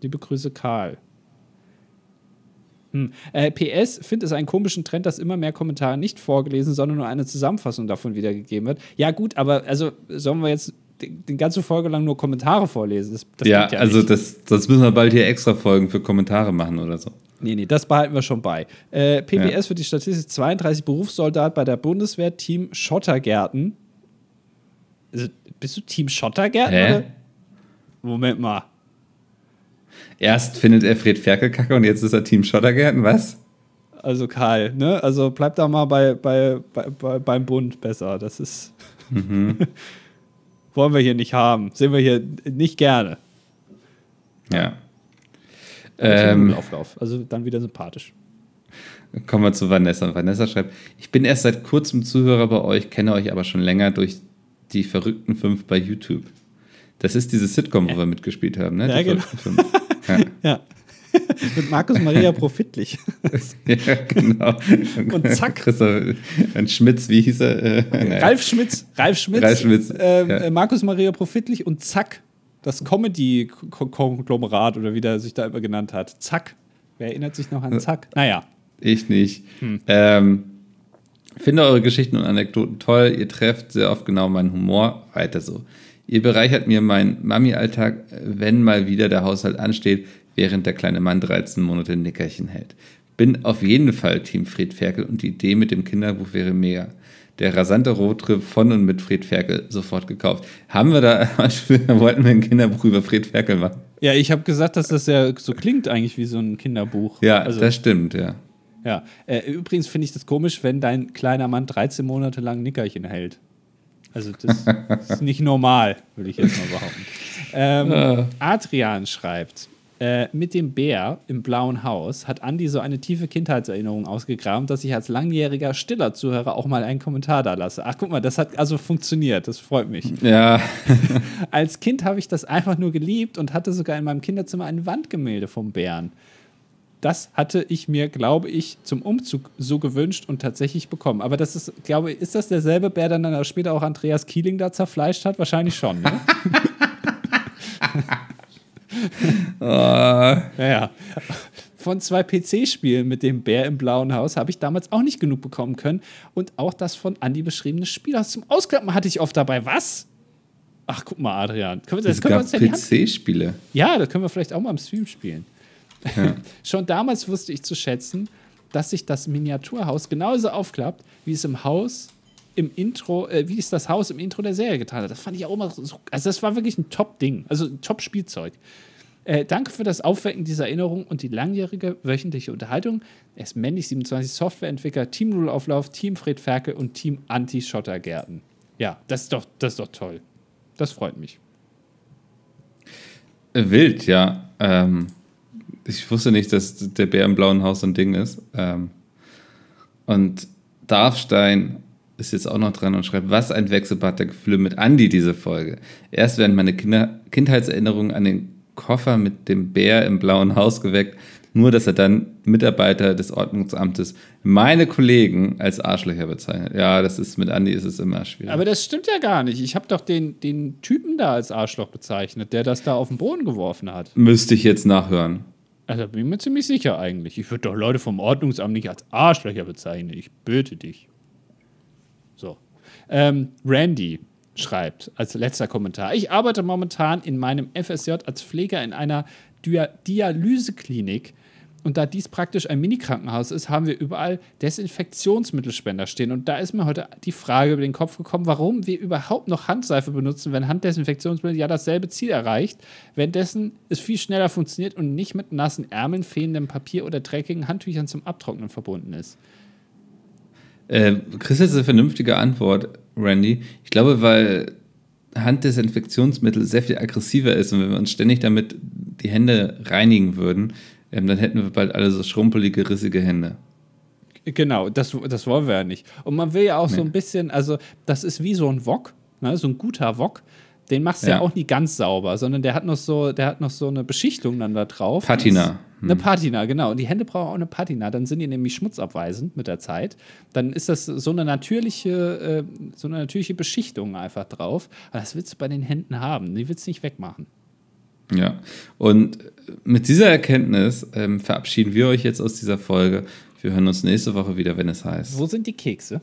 Liebe Grüße, Karl. Hm. Äh, PS, finde es einen komischen Trend, dass immer mehr Kommentare nicht vorgelesen, sondern nur eine Zusammenfassung davon wiedergegeben wird. Ja, gut, aber also sollen wir jetzt die, die ganze Folge lang nur Kommentare vorlesen? Das, das ja, ja, also das, das müssen wir bald hier extra Folgen für Kommentare machen oder so. Nee, nee, das behalten wir schon bei. Äh, PBS ja. für die Statistik 32 Berufssoldat bei der Bundeswehr, Team Schottergärten. Also, bist du Team Schottergärten? Hä? Oder? Moment mal. Erst findet er Fred Ferkel kacke und jetzt ist er Team Schottergärten, was? Also Karl, ne? Also bleib da mal bei, bei, bei, beim Bund besser. Das ist. Mhm. wollen wir hier nicht haben. Sehen wir hier nicht gerne. Ja. Ähm, Auflauf. Also dann wieder sympathisch. Kommen wir zu Vanessa. Vanessa schreibt: Ich bin erst seit kurzem Zuhörer bei euch, kenne euch aber schon länger durch die verrückten fünf bei YouTube. Das ist diese Sitcom, wo wir mitgespielt haben, ne? Ja, die genau. Ja. ja. Mit Markus Maria Profitlich. ja, genau. Und zack. Ein Schmitz, wie hieß er? Äh, Ralf Schmitz. Ralf Schmitz. Ralf Schmitz. Ähm, ja. Markus Maria Profitlich und zack. Das Comedy-Konglomerat oder wie der sich da immer genannt hat. Zack. Wer erinnert sich noch an Zack? Naja. Ich nicht. Hm. Ähm, finde eure Geschichten und Anekdoten toll. Ihr trefft sehr oft genau meinen Humor. Weiter so. Ihr bereichert mir meinen Mami-Alltag, wenn mal wieder der Haushalt ansteht, während der kleine Mann 13 Monate Nickerchen hält. Bin auf jeden Fall Team Fred Ferkel und die Idee mit dem Kinderbuch wäre mega. Der rasante Roadtrip von und mit Fred Ferkel sofort gekauft. Haben wir da, wollten wir ein Kinderbuch über Fred Ferkel machen? Ja, ich habe gesagt, dass das ja so klingt eigentlich wie so ein Kinderbuch. Ja, also, das stimmt, ja. Ja, äh, übrigens finde ich das komisch, wenn dein kleiner Mann 13 Monate lang Nickerchen hält. Also das ist nicht normal, würde ich jetzt mal behaupten. Ähm, Adrian schreibt, äh, mit dem Bär im blauen Haus hat Andi so eine tiefe Kindheitserinnerung ausgegraben, dass ich als langjähriger stiller Zuhörer auch mal einen Kommentar da lasse. Ach, guck mal, das hat also funktioniert. Das freut mich. Ja. als Kind habe ich das einfach nur geliebt und hatte sogar in meinem Kinderzimmer ein Wandgemälde vom Bären. Das hatte ich mir, glaube ich, zum Umzug so gewünscht und tatsächlich bekommen. Aber das ist, glaube ich, ist das derselbe Bär, der dann später auch Andreas Kieling da zerfleischt hat? Wahrscheinlich schon, ne? oh. Ja, Von zwei PC-Spielen mit dem Bär im blauen Haus habe ich damals auch nicht genug bekommen können. Und auch das von Andy beschriebene Spiel aus zum Ausklappen hatte ich oft dabei. Was? Ach, guck mal, Adrian. Können wir, das es können gab PC-Spiele. Ja, das können wir vielleicht auch mal im Stream spielen. Ja. Schon damals wusste ich zu schätzen, dass sich das Miniaturhaus genauso aufklappt, wie es im Haus im Intro, äh, wie es das Haus im Intro der Serie getan hat. Das fand ich auch immer so. Also, das war wirklich ein Top-Ding, also ein Top-Spielzeug. Äh, danke für das Aufwecken dieser Erinnerung und die langjährige wöchentliche Unterhaltung. Er ist männlich 27 Softwareentwickler, Team Rulauflauf, Team Fred Ferkel und Team Anti-Schottergärten. Ja, das ist, doch, das ist doch toll. Das freut mich. Wild, ja. Ähm, ich wusste nicht, dass der Bär im blauen Haus so ein Ding ist. Ähm, und Darfstein ist jetzt auch noch dran und schreibt, was ein Wechselbad der Gefühle mit Andi, diese Folge. Erst werden meine Kinder Kindheitserinnerungen an den Koffer mit dem Bär im blauen Haus geweckt, nur dass er dann Mitarbeiter des Ordnungsamtes meine Kollegen als Arschlöcher bezeichnet. Ja, das ist mit Andi ist es immer schwierig. Aber das stimmt ja gar nicht. Ich habe doch den, den Typen da als Arschloch bezeichnet, der das da auf den Boden geworfen hat. Müsste ich jetzt nachhören. Also bin ich mir ziemlich sicher eigentlich. Ich würde doch Leute vom Ordnungsamt nicht als Arschlöcher bezeichnen. Ich bitte dich. So. Ähm, Randy schreibt als letzter Kommentar. Ich arbeite momentan in meinem FSJ als Pfleger in einer Dialyseklinik und da dies praktisch ein Mini-Krankenhaus ist, haben wir überall Desinfektionsmittelspender stehen. Und da ist mir heute die Frage über den Kopf gekommen, warum wir überhaupt noch Handseife benutzen, wenn Handdesinfektionsmittel ja dasselbe Ziel erreicht, währenddessen es viel schneller funktioniert und nicht mit nassen Ärmeln, fehlendem Papier oder dreckigen Handtüchern zum Abtrocknen verbunden ist. Äh, Chris ist eine vernünftige Antwort, Randy. Ich glaube, weil Handdesinfektionsmittel sehr viel aggressiver ist und wenn wir uns ständig damit die Hände reinigen würden, ähm, dann hätten wir bald alle so schrumpelige, rissige Hände. Genau, das, das wollen wir ja nicht. Und man will ja auch nee. so ein bisschen, also das ist wie so ein Wok, ne, so ein guter Wok. Den machst du ja. ja. auch nie ganz sauber, sondern der hat noch so, der hat noch so eine Beschichtung dann da drauf. Patina. Hm. Eine Patina, genau. Und die Hände brauchen auch eine Patina. Dann sind die nämlich schmutzabweisend mit der Zeit. Dann ist das so eine natürliche, äh, so eine natürliche Beschichtung einfach drauf. Aber das willst du bei den Händen haben. Die willst du nicht wegmachen. Ja, und mit dieser Erkenntnis ähm, verabschieden wir euch jetzt aus dieser Folge. Wir hören uns nächste Woche wieder, wenn es heißt. Wo sind die Kekse?